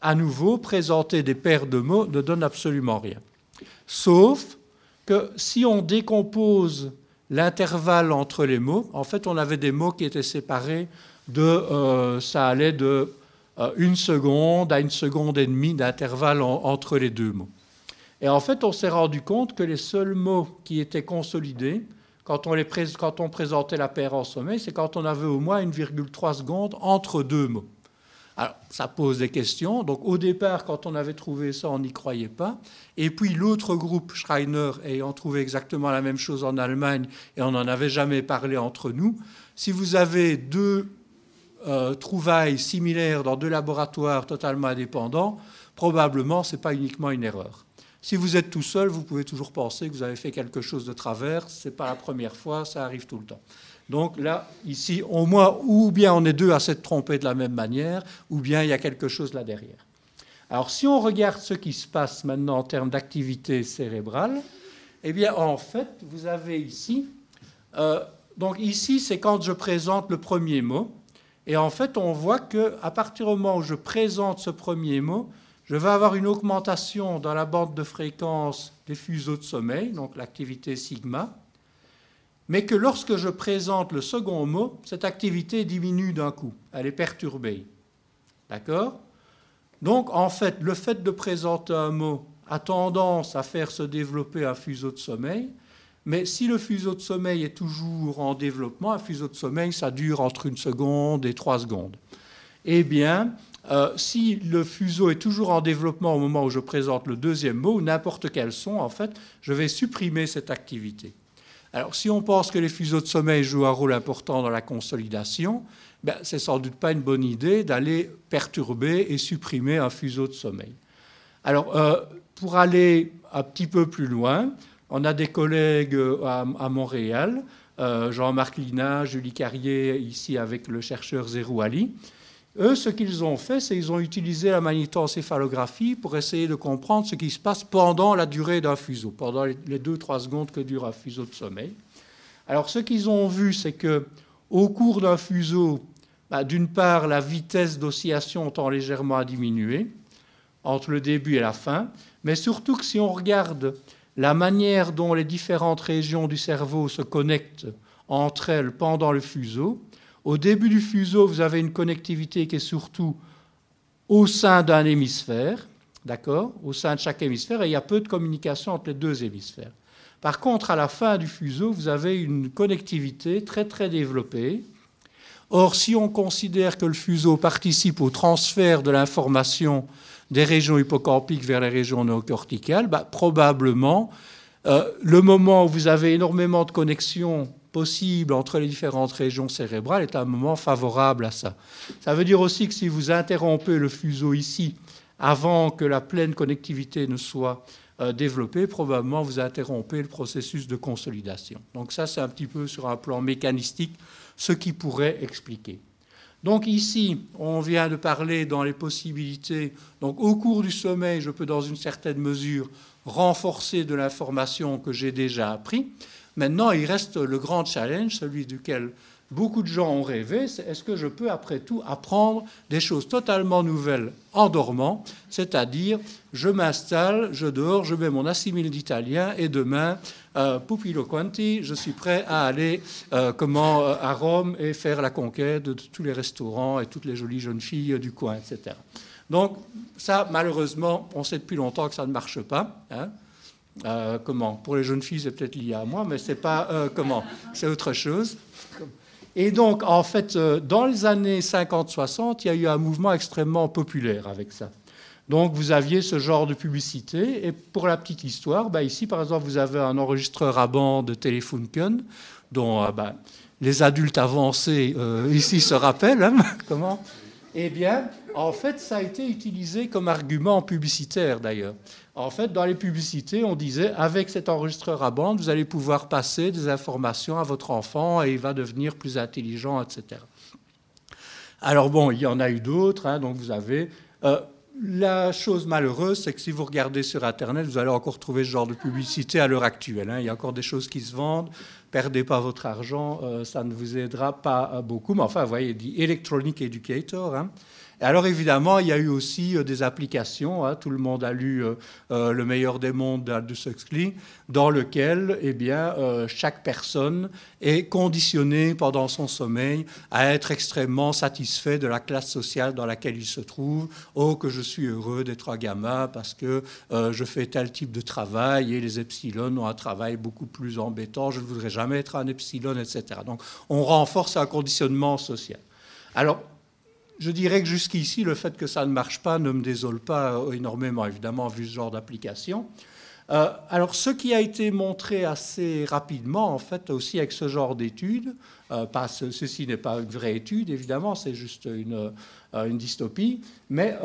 à nouveau, présenter des paires de mots ne donne absolument rien. Sauf que si on décompose l'intervalle entre les mots, en fait, on avait des mots qui étaient séparés de, euh, ça allait de euh, une seconde à une seconde et demie d'intervalle entre les deux mots. Et en fait, on s'est rendu compte que les seuls mots qui étaient consolidés, quand on, les quand on présentait la paire en sommeil, c'est quand on avait au moins 1,3 seconde entre deux mots. Alors, ça pose des questions. Donc, au départ, quand on avait trouvé ça, on n'y croyait pas. Et puis, l'autre groupe, Schreiner, ayant trouvé exactement la même chose en Allemagne, et on n'en avait jamais parlé entre nous, si vous avez deux euh, trouvailles similaires dans deux laboratoires totalement indépendants, probablement ce n'est pas uniquement une erreur. Si vous êtes tout seul, vous pouvez toujours penser que vous avez fait quelque chose de travers. Ce n'est pas la première fois, ça arrive tout le temps. Donc là, ici, au moins, ou bien on est deux à s'être trompés de la même manière, ou bien il y a quelque chose là derrière. Alors si on regarde ce qui se passe maintenant en termes d'activité cérébrale, eh bien en fait, vous avez ici, euh, donc ici c'est quand je présente le premier mot, et en fait, on voit qu'à partir du moment où je présente ce premier mot, je vais avoir une augmentation dans la bande de fréquence des fuseaux de sommeil, donc l'activité sigma, mais que lorsque je présente le second mot, cette activité diminue d'un coup, elle est perturbée. D'accord? Donc, en fait, le fait de présenter un mot a tendance à faire se développer un fuseau de sommeil, mais si le fuseau de sommeil est toujours en développement, un fuseau de sommeil, ça dure entre une seconde et trois secondes. Eh bien, euh, si le fuseau est toujours en développement au moment où je présente le deuxième mot, ou n'importe quel son, en fait, je vais supprimer cette activité. Alors, si on pense que les fuseaux de sommeil jouent un rôle important dans la consolidation, ben, c'est sans doute pas une bonne idée d'aller perturber et supprimer un fuseau de sommeil. Alors, euh, pour aller un petit peu plus loin, on a des collègues euh, à, Montréal, euh, Jean-Marc Lina, Julie Carrier, ici avec le chercheur Zerou Ali. Eux, ce qu'ils ont fait, c'est qu'ils ont utilisé la magnétoencéphalographie pour essayer de comprendre ce qui se passe pendant la durée d'un fuseau, pendant les 2-3 secondes que dure un fuseau de sommeil. Alors, ce qu'ils ont vu, c'est que au cours d'un fuseau, bah, d'une part, la vitesse d'oscillation tend légèrement à diminuer entre le début et la fin, mais surtout que si on regarde la manière dont les différentes régions du cerveau se connectent entre elles pendant le fuseau. Au début du fuseau, vous avez une connectivité qui est surtout au sein d'un hémisphère, d'accord Au sein de chaque hémisphère, et il y a peu de communication entre les deux hémisphères. Par contre, à la fin du fuseau, vous avez une connectivité très très développée. Or, si on considère que le fuseau participe au transfert de l'information des régions hippocampiques vers les régions néocorticales, bah, probablement euh, le moment où vous avez énormément de connexions possibles entre les différentes régions cérébrales est un moment favorable à ça. Ça veut dire aussi que si vous interrompez le fuseau ici avant que la pleine connectivité ne soit euh, développée, probablement vous interrompez le processus de consolidation. Donc ça, c'est un petit peu sur un plan mécanistique ce qui pourrait expliquer. Donc ici, on vient de parler dans les possibilités. Donc au cours du sommeil, je peux dans une certaine mesure renforcer de l'information que j'ai déjà appris. Maintenant, il reste le grand challenge, celui duquel beaucoup de gens ont rêvé, c'est est-ce que je peux après tout apprendre des choses totalement nouvelles en dormant, c'est-à-dire je m'installe, je dors, je mets mon assimile d'italien et demain, euh, pupillo quanti, je suis prêt à aller euh, comment, euh, à Rome et faire la conquête de tous les restaurants et toutes les jolies jeunes filles du coin, etc. Donc ça, malheureusement, on sait depuis longtemps que ça ne marche pas. Hein. Euh, comment Pour les jeunes filles, c'est peut-être lié à moi, mais c'est pas comment C'est autre chose. Et donc, en fait, euh, dans les années 50-60, il y a eu un mouvement extrêmement populaire avec ça. Donc, vous aviez ce genre de publicité. Et pour la petite histoire, bah, ici, par exemple, vous avez un enregistreur à bande Telefunken, dont euh, bah, les adultes avancés euh, ici se rappellent. Hein, (laughs) comment Eh bien, en fait, ça a été utilisé comme argument publicitaire, d'ailleurs. En fait, dans les publicités, on disait, avec cet enregistreur à bande, vous allez pouvoir passer des informations à votre enfant et il va devenir plus intelligent, etc. Alors bon, il y en a eu d'autres, hein, donc vous avez... Euh, la chose malheureuse, c'est que si vous regardez sur Internet, vous allez encore trouver ce genre de publicité à l'heure actuelle. Hein. Il y a encore des choses qui se vendent. Perdez pas votre argent, euh, ça ne vous aidera pas euh, beaucoup. Mais enfin, vous voyez, dit Electronic Educator. Hein alors évidemment, il y a eu aussi euh, des applications. Hein. tout le monde a lu euh, euh, Le meilleur des mondes d'Aldous Huxley, dans lequel eh bien, chaque personne est conditionnée pendant son sommeil à être extrêmement satisfait de la classe sociale dans laquelle il se trouve. Oh, que je suis heureux d'être un gamma parce que je fais tel type de travail et les epsilon ont un travail beaucoup plus embêtant. Je ne voudrais jamais être un epsilon, etc. Donc on renforce un conditionnement social. Alors, je dirais que jusqu'ici, le fait que ça ne marche pas ne me désole pas énormément, évidemment, vu ce genre d'application. Euh, alors, ce qui a été montré assez rapidement, en fait, aussi avec ce genre d'études, euh, ceci n'est pas une vraie étude, évidemment, c'est juste une, euh, dystopie, mais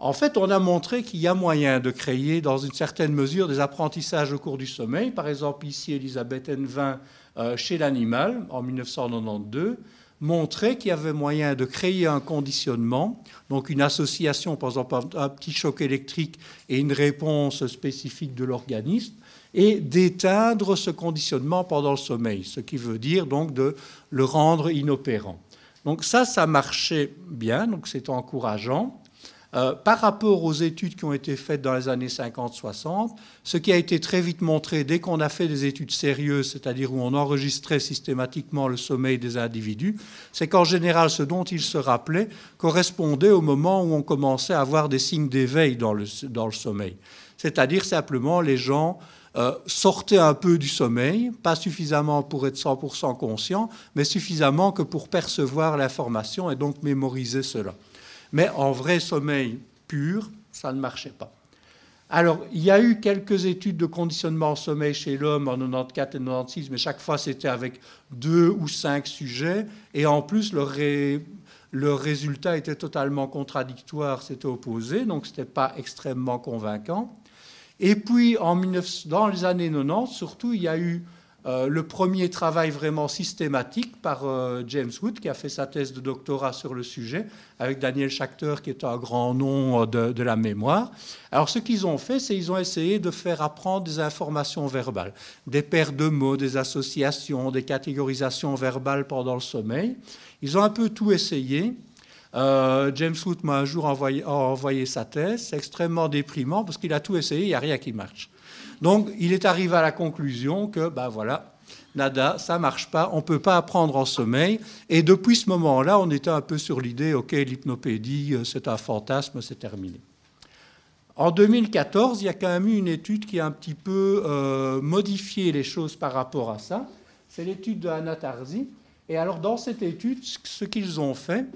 en fait, on a montré qu'il y a moyen de créer, dans une certaine mesure, des apprentissages au cours du sommeil. Par exemple, ici, Elisabeth N20 chez l'animal, en 1992 montrait qu'il y avait moyen de créer un conditionnement, donc une association, par exemple, un petit choc électrique et une réponse spécifique de l'organisme, et d'éteindre ce conditionnement pendant le sommeil, ce qui veut dire donc de le rendre inopérant. Donc ça, ça marchait bien, donc c'est encourageant. Euh, par rapport aux études qui ont été faites dans les années 50-60, ce qui a été très vite montré dès qu'on a fait des études sérieuses, c'est-à-dire où on enregistrait systématiquement le sommeil des individus, c'est qu'en général, ce dont ils se rappelaient correspondait au moment où on commençait à avoir des signes d'éveil dans le, sommeil. C'est-à-dire simplement les gens euh, sortaient un peu du sommeil, pas suffisamment pour être 100% conscients, mais suffisamment que pour percevoir l'information et donc mémoriser cela. Mais en vrai sommeil pur, ça ne marchait pas. Alors, il y a eu quelques études de conditionnement en sommeil chez l'homme en 94 et 96, mais chaque fois c'était avec deux ou cinq sujets, et en plus le, résultat était totalement contradictoire, c'était opposé, donc ce n'était pas extrêmement convaincant. Et puis, dans les années 90, surtout, il y a eu euh, le premier travail vraiment systématique par euh, James Wood, qui a fait sa thèse de doctorat sur le sujet, avec Daniel Schachter, qui est un grand nom euh, de, la mémoire. Alors, ce qu'ils ont fait, c'est qu'ils ont essayé de faire apprendre des informations verbales, des paires de mots, des associations, des catégorisations verbales pendant le sommeil. Ils ont un peu tout essayé. James Wood m'a un jour envoyé, sa thèse. Extrêmement déprimant parce qu'il a tout essayé, il n'y a rien qui marche. Donc, il est arrivé à la conclusion que, ben voilà, nada, ça marche pas, on ne peut pas apprendre en sommeil. Et depuis ce moment-là, on était un peu sur l'idée, OK, l'hypnopédie, euh, c'est un fantasme, c'est terminé. En 2014, il y a quand même eu une étude qui a un petit peu euh, modifié les choses par rapport à ça. C'est l'étude de Anatarzi. Et alors, dans cette étude, ce qu'ils ont fait,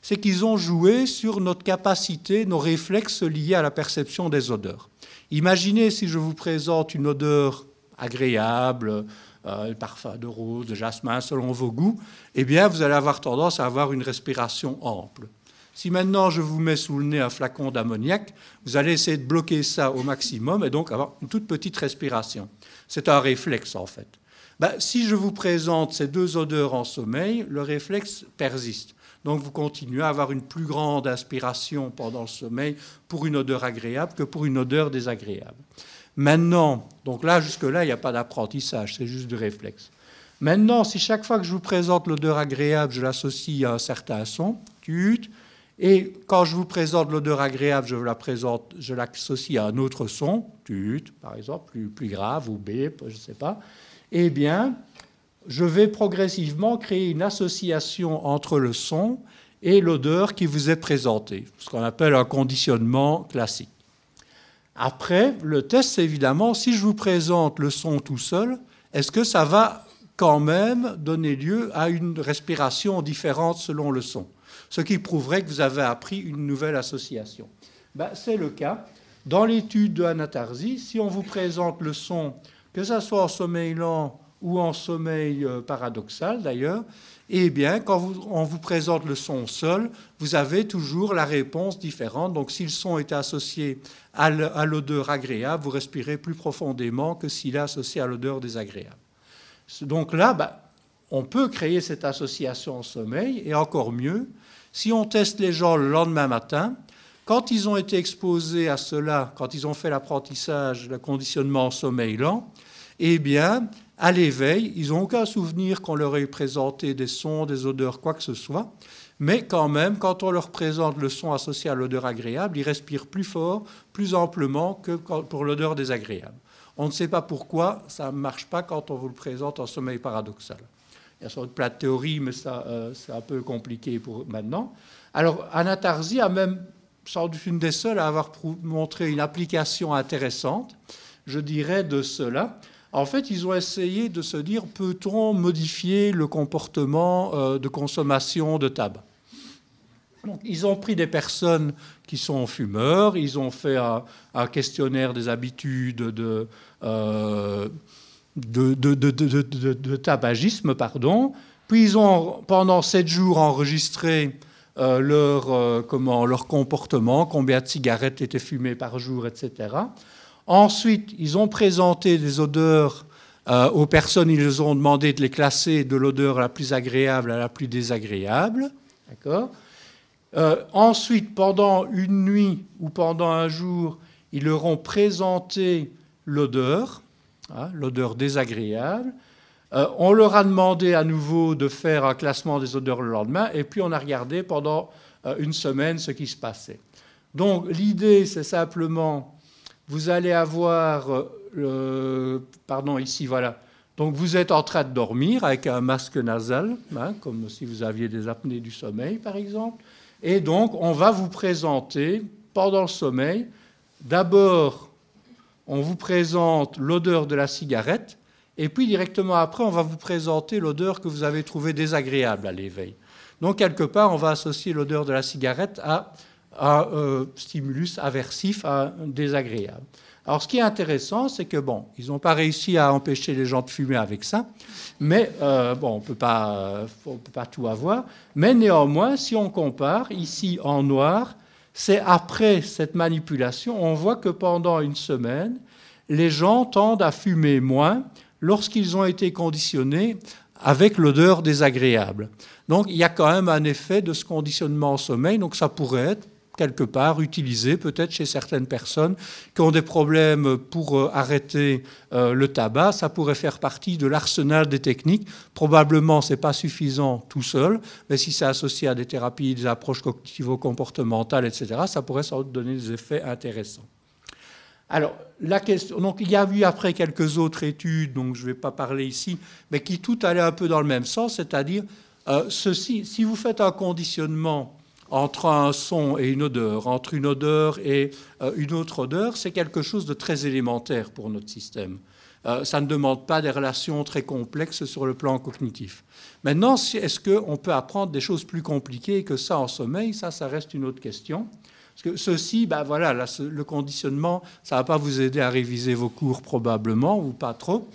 c'est qu'ils ont joué sur notre capacité, nos réflexes liés à la perception des odeurs. Imaginez si je vous présente une odeur agréable, euh, parfum de rose, de jasmin, selon vos goûts, eh bien, vous allez avoir tendance à avoir une respiration ample. Si maintenant je vous mets sous le nez un flacon d'ammoniac, vous allez essayer de bloquer ça au maximum et donc avoir une toute petite respiration. C'est un réflexe en fait. bah, Si je vous présente ces deux odeurs en sommeil, le réflexe persiste. Donc vous continuez à avoir une plus grande inspiration pendant le sommeil pour une odeur agréable que pour une odeur désagréable. Maintenant, donc là, jusque-là, il n'y a pas d'apprentissage, c'est juste du réflexe. Maintenant, si chaque fois que je vous présente l'odeur agréable, je l'associe à un certain son, tut, et quand je vous présente l'odeur agréable, je la présente, je l'associe à un autre son, tut, par exemple, plus, plus grave, ou bip, je ne sais pas, eh bien, je vais progressivement créer une association entre le son et l'odeur qui vous est présentée, ce qu'on appelle un conditionnement classique. Après, le test, c'est évidemment, si je vous présente le son tout seul, est-ce que ça va quand même donner lieu à une respiration différente selon le son? Ce qui prouverait que vous avez appris une nouvelle association. Ben, c'est le cas. Dans l'étude de anatarsie, si on vous présente le son, que ce soit en sommeil lent ou en sommeil euh, paradoxal d'ailleurs, eh bien, quand on vous présente le son seul, vous avez toujours la réponse différente. Donc, si le son est associé à l'odeur agréable, vous respirez plus profondément que s'il est associé à l'odeur désagréable. Donc là, bah, on peut créer cette association en sommeil, et encore mieux, si on teste les gens le lendemain matin, quand ils ont été exposés à cela, quand ils ont fait l'apprentissage, le conditionnement en sommeil lent, eh bien, à l'éveil, ils n'ont aucun souvenir qu'on leur ait présenté des sons, des odeurs, quoi que ce soit. Mais quand même, quand on leur présente le son associé à l'odeur agréable, ils respirent plus fort, plus amplement que pour l'odeur désagréable. On ne sait pas pourquoi ça ne marche pas quand on vous le présente en sommeil paradoxal. Il y a plein de théories, mais ça, euh, c'est un peu compliqué pour maintenant. Alors, Anatarsie a même sans doute une des seules à avoir montré une application intéressante, je dirais, de cela. En fait, ils ont essayé de se dire peut-on modifier le comportement euh, de consommation de tabac? Ils ont pris des personnes qui sont fumeurs, ils ont fait un, questionnaire des habitudes de, euh, de, tabagisme, pardon. Puis ils ont, pendant sept jours, enregistré euh, leur, comment, leur comportement, combien de cigarettes étaient fumées par jour, etc. Ensuite, ils ont présenté des odeurs euh, aux personnes, ils leur ont demandé de les classer de l'odeur la plus agréable à la plus désagréable. D'accord? Euh, ensuite, pendant une nuit ou pendant un jour, ils leur ont présenté l'odeur, hein, l'odeur désagréable. Euh, on leur a demandé à nouveau de faire un classement des odeurs le lendemain, et puis on a regardé pendant une semaine ce qui se passait. Donc l'idée, c'est simplement vous allez avoir, euh, pardon, ici, voilà. Donc vous êtes en train de dormir avec un masque nasal, hein, comme si vous aviez des apnées du sommeil, par exemple. Et donc on va vous présenter, pendant le sommeil, d'abord, on vous présente l'odeur de la cigarette, et puis directement après, on va vous présenter l'odeur que vous avez trouvée désagréable à l'éveil. Donc quelque part, on va associer l'odeur de la cigarette à un euh, stimulus aversif, à désagréable. Alors, ce qui est intéressant, c'est que, bon, ils n'ont pas réussi à empêcher les gens de fumer avec ça, mais, euh, bon, on ne peut pas tout avoir, mais néanmoins, si on compare, ici en noir, c'est après cette manipulation, on voit que pendant une semaine, les gens tendent à fumer moins lorsqu'ils ont été conditionnés avec l'odeur désagréable. Donc il y a quand même un effet de ce conditionnement au sommeil, donc ça pourrait être quelque part utilisé peut-être chez certaines personnes qui ont des problèmes pour euh, arrêter euh, le tabac. Ça pourrait faire partie de l'arsenal des techniques. Probablement, ce n'est pas suffisant tout seul, mais si c'est associé à des thérapies, des approches cognitivo-comportementales, etc., ça pourrait sans doute donner des effets intéressants. Alors, la question, donc il y a eu après quelques autres études, donc je ne vais pas parler ici, mais qui tout allaient un peu dans le même sens, c'est-à-dire euh, ceci, si vous faites un conditionnement entre un son et une odeur, entre une odeur et euh, une autre odeur, c'est quelque chose de très élémentaire pour notre système. Euh, ça ne demande pas des relations très complexes sur le plan cognitif. Maintenant, est-ce qu'on peut apprendre des choses plus compliquées que ça en sommeil? Ça, ça reste une autre question. Parce que ceci, ben voilà, le conditionnement, ça ne va pas vous aider à réviser vos cours probablement, ou pas trop.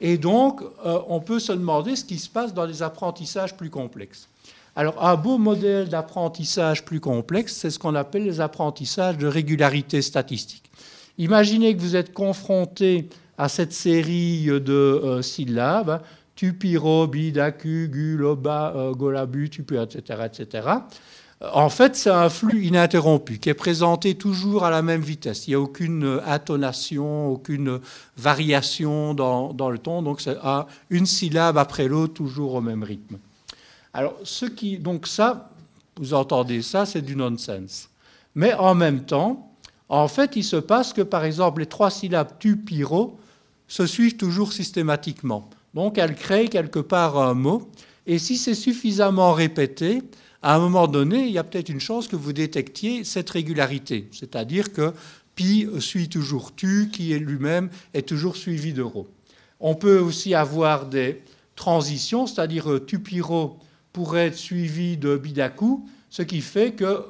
Et donc, euh, on peut se demander ce qui se passe dans les apprentissages plus complexes. Alors, un beau modèle d'apprentissage plus complexe, c'est ce qu'on appelle les apprentissages de régularité statistique. Imaginez que vous êtes confronté à cette série de euh, syllabes, tupiro, bidaku, guloba, euh, golabu, tupu, etc., etc. En fait, c'est un flux ininterrompu qui est présenté toujours à la même vitesse. Il n'y a aucune intonation, aucune variation dans, dans le ton. Donc, c'est une syllabe après l'autre, toujours au même rythme. Alors, ce qui, donc ça, vous entendez ça, c'est du nonsense. Mais en même temps, en fait, il se passe que, par exemple, les trois syllabes tu, piro se suivent toujours systématiquement. Donc, elles créent quelque part un mot. Et si c'est suffisamment répété, à un moment donné, il y a peut-être une chance que vous détectiez cette régularité. C'est-à-dire que pi suit toujours tu, qui est lui-même est toujours suivi de ro. On peut aussi avoir des transitions, c'est-à-dire euh, tupiro pourrait être suivi de bidaku, ce qui fait que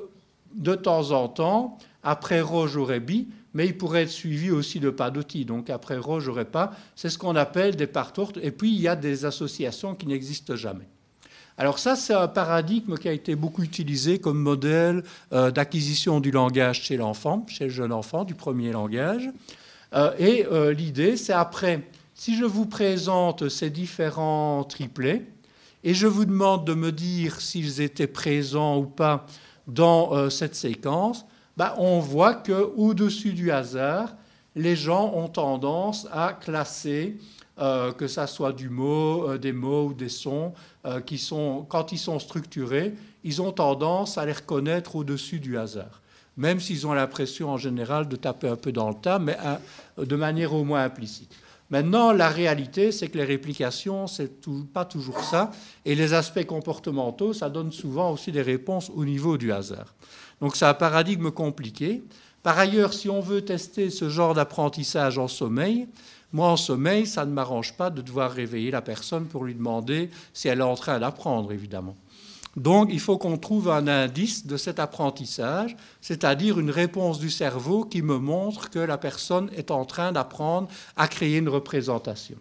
de temps en temps, après Ro, j'aurais Bi, mais il pourrait être suivi aussi de Padoti. Donc après Ro, j'aurais pas. C'est ce qu'on appelle des partourtes. Et puis, il y a des associations qui n'existent jamais. Alors ça, c'est un paradigme qui a été beaucoup utilisé comme modèle euh, d'acquisition du langage chez l'enfant, chez le jeune enfant, du premier langage. Euh, et euh, l'idée, c'est après, si je vous présente ces différents triplets, et je vous demande de me dire s'ils étaient présents ou pas dans cette séquence, bah, on voit qu'au-dessus du hasard, les gens ont tendance à classer, euh, que ça soit du mot, euh, des mots ou des sons, euh, qui sont, quand ils sont structurés, ils ont tendance à les reconnaître au-dessus du hasard. Même s'ils ont l'impression en général de taper un peu dans le tas, mais de manière au moins implicite. Maintenant, la réalité, c'est que les réplications, c'est pas toujours ça. Et les aspects comportementaux, ça donne souvent aussi des réponses au niveau du hasard. Donc c'est un paradigme compliqué. Par ailleurs, si on veut tester ce genre d'apprentissage en sommeil, moi en sommeil, ça ne m'arrange pas de devoir réveiller la personne pour lui demander si elle est en train d'apprendre, évidemment. Donc il faut qu'on trouve un indice de cet apprentissage, c'est-à-dire une réponse du cerveau qui me montre que la personne est en train d'apprendre à créer une représentation.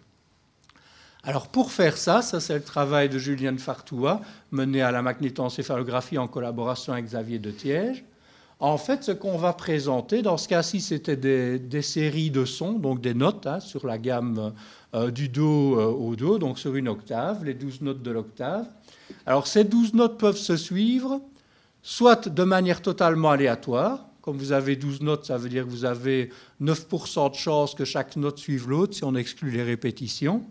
Alors pour faire ça, ça c'est le travail de Julien Fartoua, mené à la magnétoencéphalographie en collaboration avec Xavier de Thiège. En fait, ce qu'on va présenter, dans ce cas-ci, c'était des, séries de sons, donc des notes hein, sur la gamme euh, du Do euh, au Do, donc sur une octave, les douze notes de l'octave. Alors ces douze notes peuvent se suivre, soit de manière totalement aléatoire, comme vous avez 12 notes, ça veut dire que vous avez 9% de chance que chaque note suive l'autre si on exclut les répétitions.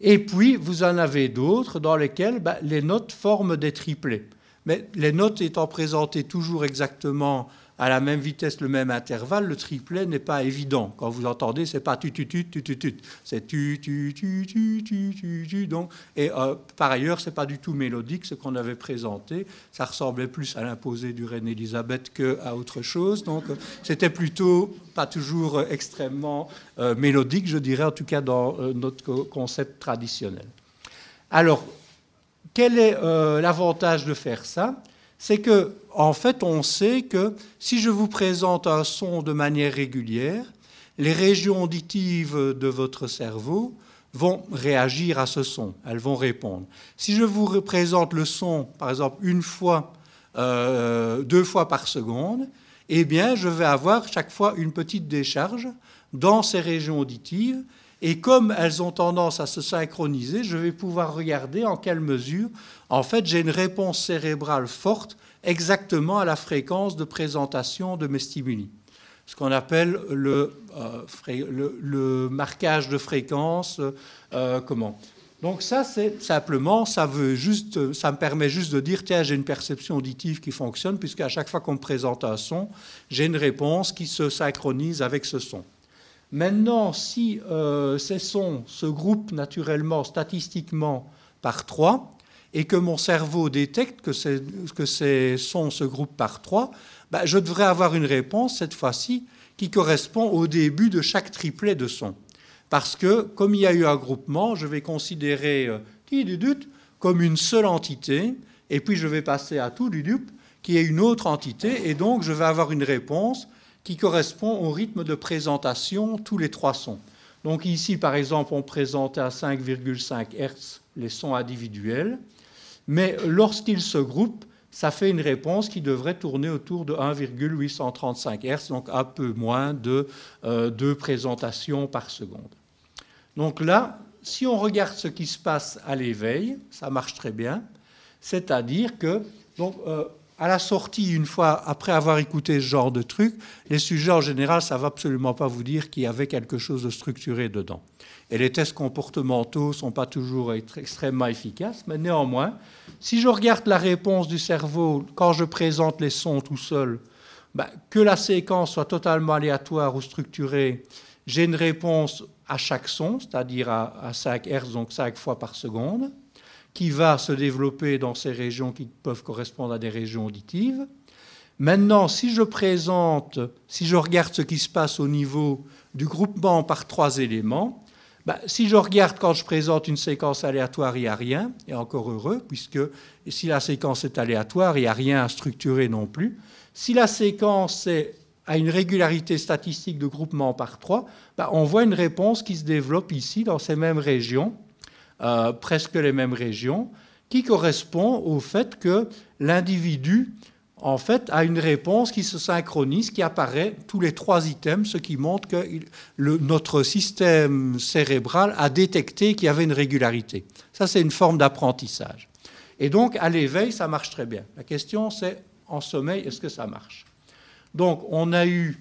Et puis, vous en avez d'autres dans lesquels bah, les notes forment des triplets. Mais les notes étant présentées toujours exactement à la même vitesse, le même intervalle, le triplet n'est pas évident. Quand vous entendez, c'est pas tu tu tu tu tu tu, c'est tu tu tu tu tu tu tu. Donc, et euh, par ailleurs, c'est pas du tout mélodique ce qu'on avait présenté. Ça ressemblait plus à l'imposé du Reine Elisabeth qu'à autre chose. Donc, c'était plutôt pas toujours extrêmement euh, mélodique, je dirais, en tout cas dans euh, notre concept traditionnel. Alors, quel est l'avantage de faire ça c'est que, en fait, on sait que si je vous présente un son de manière régulière, les régions auditives de votre cerveau vont réagir à ce son, elles vont répondre. Si je vous représente le son, par exemple, une fois, euh, deux fois par seconde, eh bien, je vais avoir chaque fois une petite décharge dans ces régions auditives et comme elles ont tendance à se synchroniser, je vais pouvoir regarder en quelle mesure, en fait, j'ai une réponse cérébrale forte exactement à la fréquence de présentation de mes stimuli. Ce qu'on appelle le, euh, marquage de fréquence. Euh, comment? Donc ça, c'est simplement, ça, veut juste, ça me permet juste de dire, tiens, j'ai une perception auditive qui fonctionne, puisque à chaque fois qu'on me présente un son, j'ai une réponse qui se synchronise avec ce son. Maintenant, si euh, ces sons se groupent naturellement, statistiquement, par trois, et que mon cerveau détecte que, ces sons se groupent par trois, bah, je devrais avoir une réponse, cette fois-ci, qui correspond au début de chaque triplet de son. Parce que, comme il y a eu un groupement, je vais considérer euh, comme une seule entité, et puis je vais passer à tout dup, qui est une autre entité, et donc je vais avoir une réponse qui correspond au rythme de présentation tous les trois sons. Donc ici, par exemple, on présente à 5,5 Hz les sons individuels, mais lorsqu'ils se groupent, ça fait une réponse qui devrait tourner autour de 1,835 Hz, donc un peu moins de euh, deux présentations par seconde. Donc là, si on regarde ce qui se passe à l'éveil, ça marche très bien. C'est-à-dire que, euh, à la sortie, une fois après avoir écouté ce genre de truc, les sujets en général, ne va absolument pas vous dire qu'il y avait quelque chose de structuré dedans. Et les tests comportementaux sont pas toujours extrêmement efficaces, mais néanmoins, si je regarde la réponse du cerveau quand je présente les sons tout seul, ben, que la séquence soit totalement aléatoire ou structurée, j'ai une réponse à chaque son, c'est-à-dire à, 5 Hz, donc 5 fois par seconde, qui va se développer dans ces régions qui peuvent correspondre à des régions auditives. Maintenant, si je présente, si je regarde ce qui se passe au niveau du groupement par trois éléments, bah, si je regarde quand je présente une séquence aléatoire, il n'y a rien, et encore heureux, puisque si la séquence est aléatoire, il n'y a rien à structurer non plus. Si la séquence a une régularité statistique de groupement par trois, bah, on voit une réponse qui se développe ici, dans ces mêmes régions, euh, presque les mêmes régions, qui correspond au fait que l'individu en fait, a une réponse qui se synchronise, qui apparaît tous les trois items, ce qui montre que notre système cérébral a détecté qu'il y avait une régularité. Ça, c'est une forme d'apprentissage. Et donc, à l'éveil, ça marche très bien. La question, c'est en sommeil, est-ce que ça marche? Donc, on a eu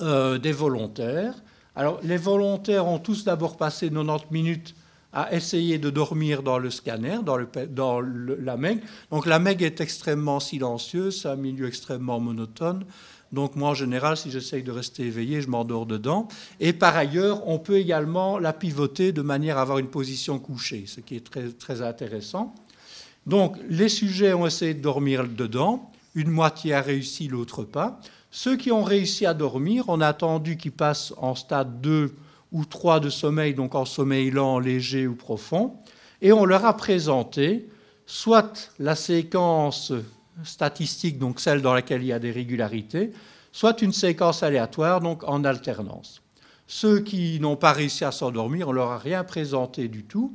euh, des volontaires. Alors, les volontaires ont tous d'abord passé 90 minutes à essayer de dormir dans le scanner, dans, la MEG. Donc la MEG est extrêmement silencieuse, c'est un milieu extrêmement monotone. Donc moi, en général, si j'essaye de rester éveillé, je m'endors dedans. Et par ailleurs, on peut également la pivoter de manière à avoir une position couchée, ce qui est très, très intéressant. Donc les sujets ont essayé de dormir dedans. Une moitié a réussi, l'autre pas. Ceux qui ont réussi à dormir, on a attendu qu'ils passent en stade 2 ou trois de sommeil, donc en sommeil lent, léger ou profond, et on leur a présenté soit la séquence statistique, donc celle dans laquelle il y a des régularités, soit une séquence aléatoire, donc en alternance. Ceux qui n'ont pas réussi à s'endormir, on leur a rien présenté du tout,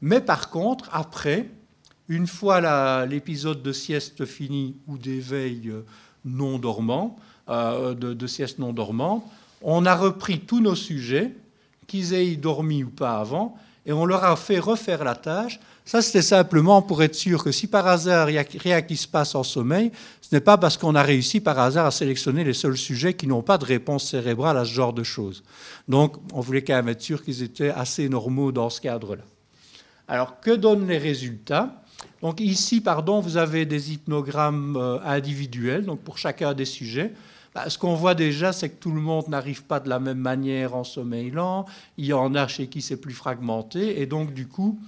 mais par contre, après, une fois l'épisode de sieste fini ou d'éveil non dormant, euh, de, de sieste non dormante, on a repris tous nos sujets qu'ils aient dormi ou pas avant, et on leur a fait refaire la tâche. Ça, c'était simplement pour être sûr que si par hasard il n'y a rien qui se passe en sommeil, ce n'est pas parce qu'on a réussi par hasard à sélectionner les seuls sujets qui n'ont pas de réponse cérébrale à ce genre de choses. Donc, on voulait quand même être sûr qu'ils étaient assez normaux dans ce cadre-là. Alors, que donnent les résultats? Donc, ici, pardon, vous avez des hypnogrammes euh, individuels, donc pour chacun des sujets. Bah, ce qu'on voit déjà, c'est que tout le monde n'arrive pas de la même manière en sommeil lent. Il y en a chez qui c'est plus fragmenté. Et donc, du coup,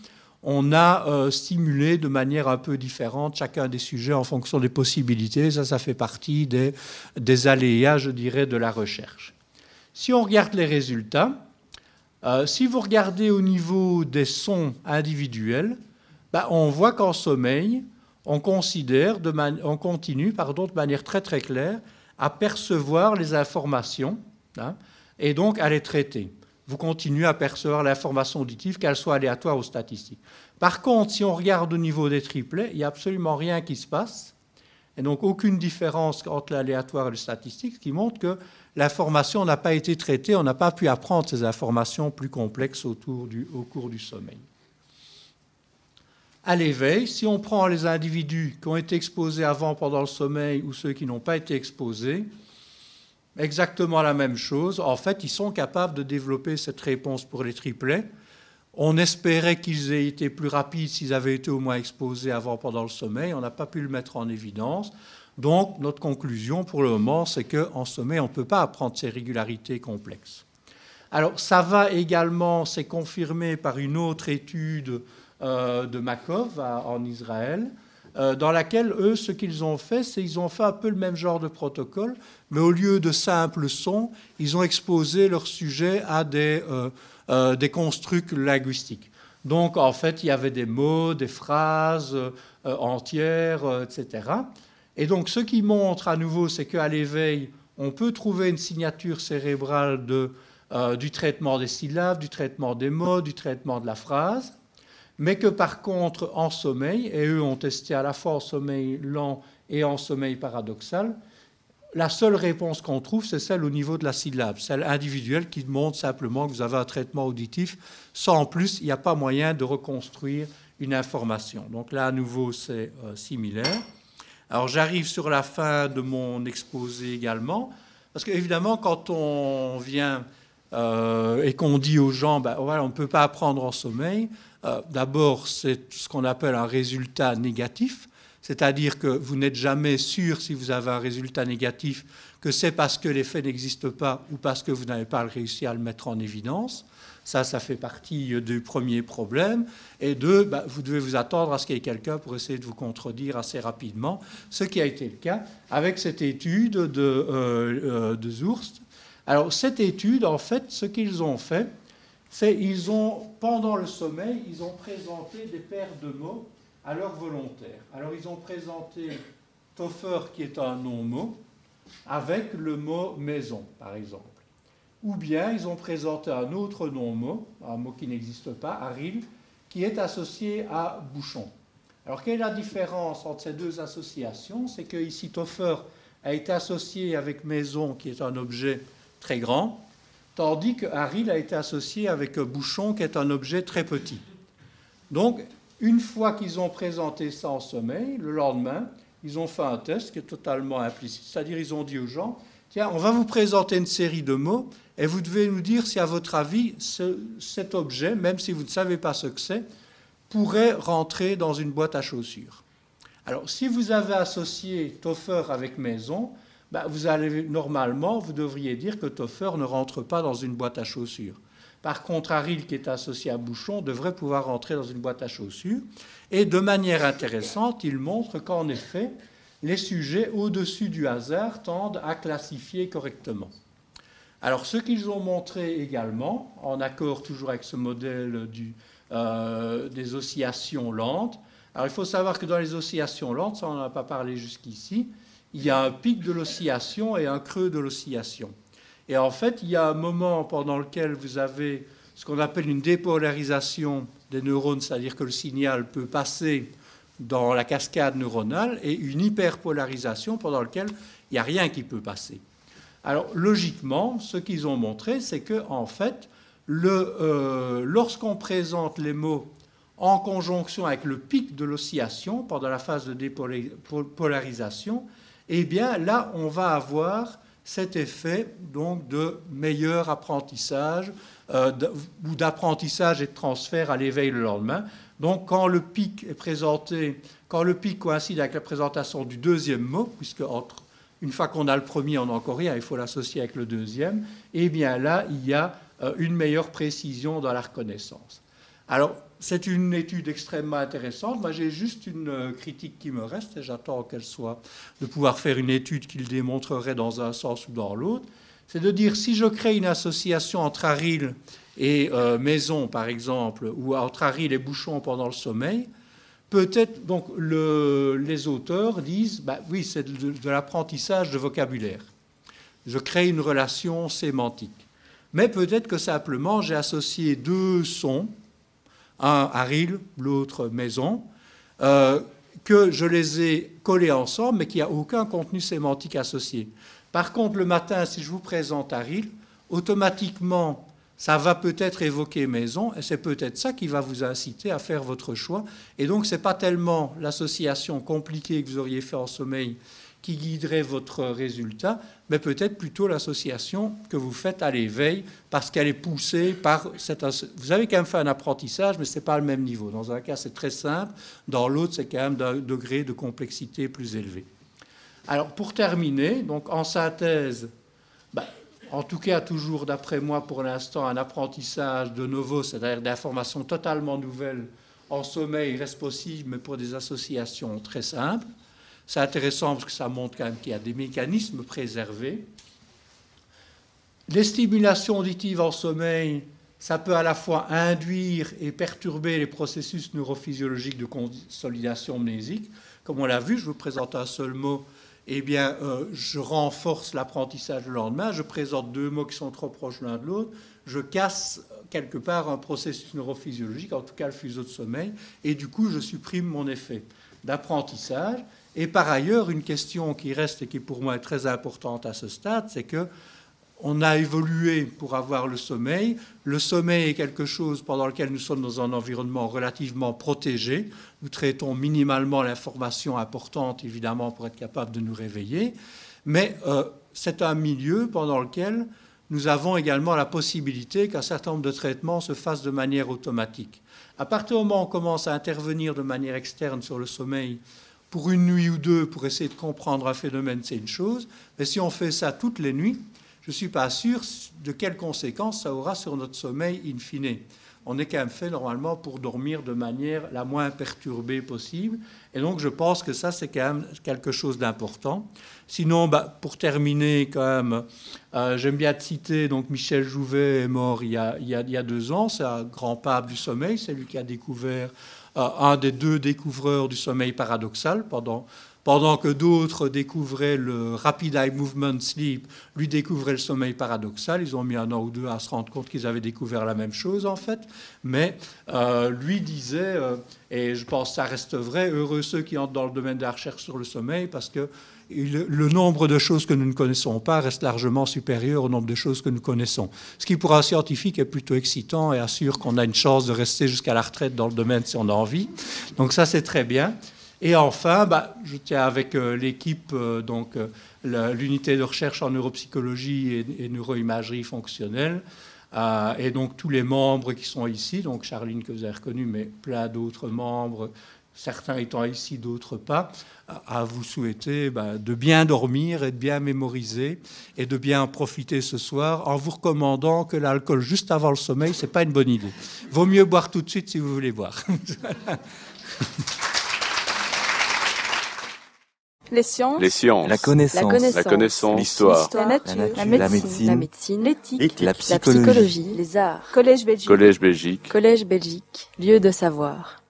on a euh, stimulé de manière un peu différente chacun des sujets en fonction des possibilités. Ça, ça fait partie des, aléas, je dirais, de la recherche. Si on regarde les résultats, euh, si vous regardez au niveau des sons individuels, bah, on voit qu'en sommeil, on considère, on continue pardon, de manière très très claire à percevoir les informations hein, et donc à les traiter. Vous continuez à percevoir l'information auditive, qu'elle soit aléatoire ou statistique. Par contre, si on regarde au niveau des triplets, il n'y a absolument rien qui se passe, et donc aucune différence entre l'aléatoire et le statistique, ce qui montre que l'information n'a pas été traitée, on n'a pas pu apprendre ces informations plus complexes au cours du sommeil à l'éveil, si on prend les individus qui ont été exposés avant pendant le sommeil ou ceux qui n'ont pas été exposés, exactement la même chose. En fait, ils sont capables de développer cette réponse pour les triplets. On espérait qu'ils aient été plus rapides s'ils avaient été au moins exposés avant pendant le sommeil. On n'a pas pu le mettre en évidence. Donc, notre conclusion pour le moment, c'est qu'en sommeil, on ne peut pas apprendre ces régularités complexes. Alors, ça va également, c'est confirmé par une autre étude de Makov en Israël, euh, dans laquelle, eux, ce qu'ils ont fait, c'est qu'ils ont fait un peu le même genre de protocole, mais au lieu de simples sons, ils ont exposé leur sujet à des, euh, des constructs linguistiques. Donc, en fait, il y avait des mots, des phrases entières, etc. Et donc, ce qui montre à nouveau, c'est qu'à l'éveil, on peut trouver une signature cérébrale de, du traitement des syllabes, du traitement des mots, du traitement de la phrase. Mais que par contre, en sommeil, et eux ont testé à la fois en sommeil lent et en sommeil paradoxal, la seule réponse qu'on trouve, c'est celle au niveau de la syllabe, celle individuelle qui montre simplement que vous avez un traitement auditif. Sans en plus, il n'y a pas moyen de reconstruire une information. Donc là, à nouveau, c'est euh, similaire. Alors j'arrive sur la fin de mon exposé également, parce qu'évidemment, quand on vient euh, et qu'on dit aux gens, ben, on ne peut pas apprendre en sommeil, euh, d'abord, c'est ce qu'on appelle un résultat négatif, c'est-à-dire que vous n'êtes jamais sûr si vous avez un résultat négatif que c'est parce que l'effet n'existe pas ou parce que vous n'avez pas réussi à le mettre en évidence. Ça, ça fait partie du premier problème. Et deux, bah, vous devez vous attendre à ce qu'il y ait quelqu'un pour essayer de vous contredire assez rapidement, ce qui a été le cas avec cette étude de, euh, euh, de Zurst. Alors, cette étude, en fait, ce qu'ils ont fait, c'est ils ont, pendant le sommeil, ils ont présenté des paires de mots à leurs volontaires. Alors, ils ont présenté Toffer, qui est un non-mot, avec le mot maison, par exemple ou bien ils ont présenté un autre non-mot, un mot qui n'existe pas, Aril, qui est associé à bouchon. Alors quelle est la différence entre ces deux associations? C'est que ici Toffer a été associé avec maison, qui est un objet très grand, tandis que Aril a été associé avec bouchon, qui est un objet très petit. Donc, une fois qu'ils ont présenté ça en sommeil, le lendemain, ils ont fait un test qui est totalement implicite, c'est-à-dire ils ont dit aux gens, tiens, on va vous présenter une série de mots, et vous devez nous dire si, à votre avis, cet objet, même si vous ne savez pas ce que c'est, pourrait rentrer dans une boîte à chaussures. Alors, si vous avez associé Toffer avec maison, ben, vous allez normalement, vous devriez dire que Toffer ne rentre pas dans une boîte à chaussures. Par contre, Aril, qui est associé à Bouchon, devrait pouvoir rentrer dans une boîte à chaussures. Et de manière intéressante, il montre qu'en effet, les sujets au-dessus du hasard tendent à classifier correctement. Alors, ce qu'ils ont montré également, en accord toujours avec ce modèle euh, des oscillations lentes, alors il faut savoir que dans les oscillations lentes, ça on n'en a pas parlé jusqu'ici, il y a un pic de l'oscillation et un creux de l'oscillation. Et en fait, il y a un moment pendant lequel vous avez ce qu'on appelle une dépolarisation des neurones, c'est-à-dire que le signal peut passer dans la cascade neuronale, et une hyperpolarisation pendant laquelle il n'y a rien qui peut passer. Alors logiquement, ce qu'ils ont montré, c'est que en fait, euh, lorsqu'on présente les mots en conjonction avec le pic de l'oscillation pendant la phase de dépolarisation, eh bien là, on va avoir cet effet donc de meilleur apprentissage euh, ou d'apprentissage et de transfert à l'éveil le lendemain. Donc quand le pic est présenté, quand le pic coïncide avec la présentation du deuxième mot, puisque entre une fois qu'on a le premier, on n'a encore rien, il faut l'associer avec le deuxième, eh bien là, il y a euh, une meilleure précision dans la reconnaissance. Alors, c'est une étude extrêmement intéressante. Moi, j'ai juste une euh, critique qui me reste, et j'attends qu'elle soit de pouvoir faire une étude qui le démontrerait dans un sens ou dans l'autre. C'est de dire si je crée une association entre Aril et euh, Maison, par exemple, ou entre Aril et Bouchon pendant le sommeil, peut-être, donc les auteurs disent, bah, oui, c'est de, l'apprentissage de vocabulaire. Je crée une relation sémantique. Mais peut-être que simplement j'ai associé deux sons, un Aril, l'autre maison, euh, que je les ai collés ensemble, mais qu'il n'y a aucun contenu sémantique associé. Par contre, le matin, si je vous présente Aril, automatiquement, ça va peut-être évoquer maison, et c'est peut-être ça qui va vous inciter à faire votre choix. Et donc, ce n'est pas tellement l'association compliquée que vous auriez fait en sommeil qui guiderait votre résultat, mais peut-être plutôt l'association que vous faites à l'éveil, parce qu'elle est poussée par cette... Vous avez quand même fait un apprentissage, mais ce n'est pas le même niveau. Dans un cas, c'est très simple, dans l'autre, c'est quand même d'un degré de complexité plus élevé. Alors, pour terminer, donc en synthèse, bah, en tout cas toujours d'après moi pour l'instant, un apprentissage de nouveau, c'est-à-dire d'informations totalement nouvelles en sommeil reste possible, mais pour des associations très simples. C'est intéressant parce que ça montre quand même qu'il y a des mécanismes préservés. Les stimulations auditives en sommeil, ça peut à la fois induire et perturber les processus neurophysiologiques de consolidation mnésique. Comme on l'a vu, je vous présente un seul mot eh bien, euh, je renforce l'apprentissage le lendemain, je présente deux mots qui sont trop proches l'un de l'autre, je casse quelque part un processus neurophysiologique, en tout cas le fuseau de sommeil, et du coup, je supprime mon effet d'apprentissage. Et par ailleurs, une question qui reste et qui pour moi est très importante à ce stade, c'est que on a évolué pour avoir le sommeil. Le sommeil est quelque chose pendant lequel nous sommes dans un environnement relativement protégé. Nous traitons minimalement l'information importante, évidemment, pour être capable de nous réveiller. Mais euh, c'est un milieu pendant lequel nous avons également la possibilité qu'un certain nombre de traitements se fassent de manière automatique. À partir du moment où on commence à intervenir de manière externe sur le sommeil, pour une nuit ou deux, pour essayer de comprendre un phénomène, c'est une chose. Mais si on fait ça toutes les nuits, je ne suis pas sûr de quelles conséquences ça aura sur notre sommeil in fine. On est quand même fait normalement pour dormir de manière la moins perturbée possible. Et donc je pense que ça, c'est quand même quelque chose d'important. Sinon, bah, pour terminer, quand même, euh, j'aime bien citer, donc Michel Jouvet est mort il y a, il y a, deux ans, c'est un grand pape du sommeil, c'est lui qui a découvert, un des deux découvreurs du sommeil paradoxal pendant pendant que d'autres découvraient le Rapid Eye Movement Sleep, lui découvrait le sommeil paradoxal. Ils ont mis un an ou deux à se rendre compte qu'ils avaient découvert la même chose, en fait. Mais euh, lui disait, euh, et je pense que ça reste vrai, heureux ceux qui entrent dans le domaine de la recherche sur le sommeil, parce que le, nombre de choses que nous ne connaissons pas reste largement supérieur au nombre de choses que nous connaissons. Ce qui, pour un scientifique, est plutôt excitant et assure qu'on a une chance de rester jusqu'à la retraite dans le domaine si on a envie. Donc ça, c'est très bien. Et enfin, bah, je tiens avec euh, l'équipe, euh, donc euh, l'unité de recherche en neuropsychologie et, neuroimagerie fonctionnelle, et donc tous les membres qui sont ici, donc Charline que vous avez reconnue, mais plein d'autres membres, certains étant ici, d'autres pas, à vous souhaiter bah, de bien dormir et de bien mémoriser et de bien en profiter ce soir en vous recommandant que l'alcool juste avant le sommeil, c'est pas une bonne idée. Vaut mieux boire tout de suite si vous voulez boire. (laughs) Les sciences. Les sciences. La connaissance. La connaissance. L'histoire. La nature. La La nature. médecine. La médecine. L'éthique. La psychologie. Les arts. Collège Belgique. Collège Belgique. Collège Belgique. Lieu de savoir.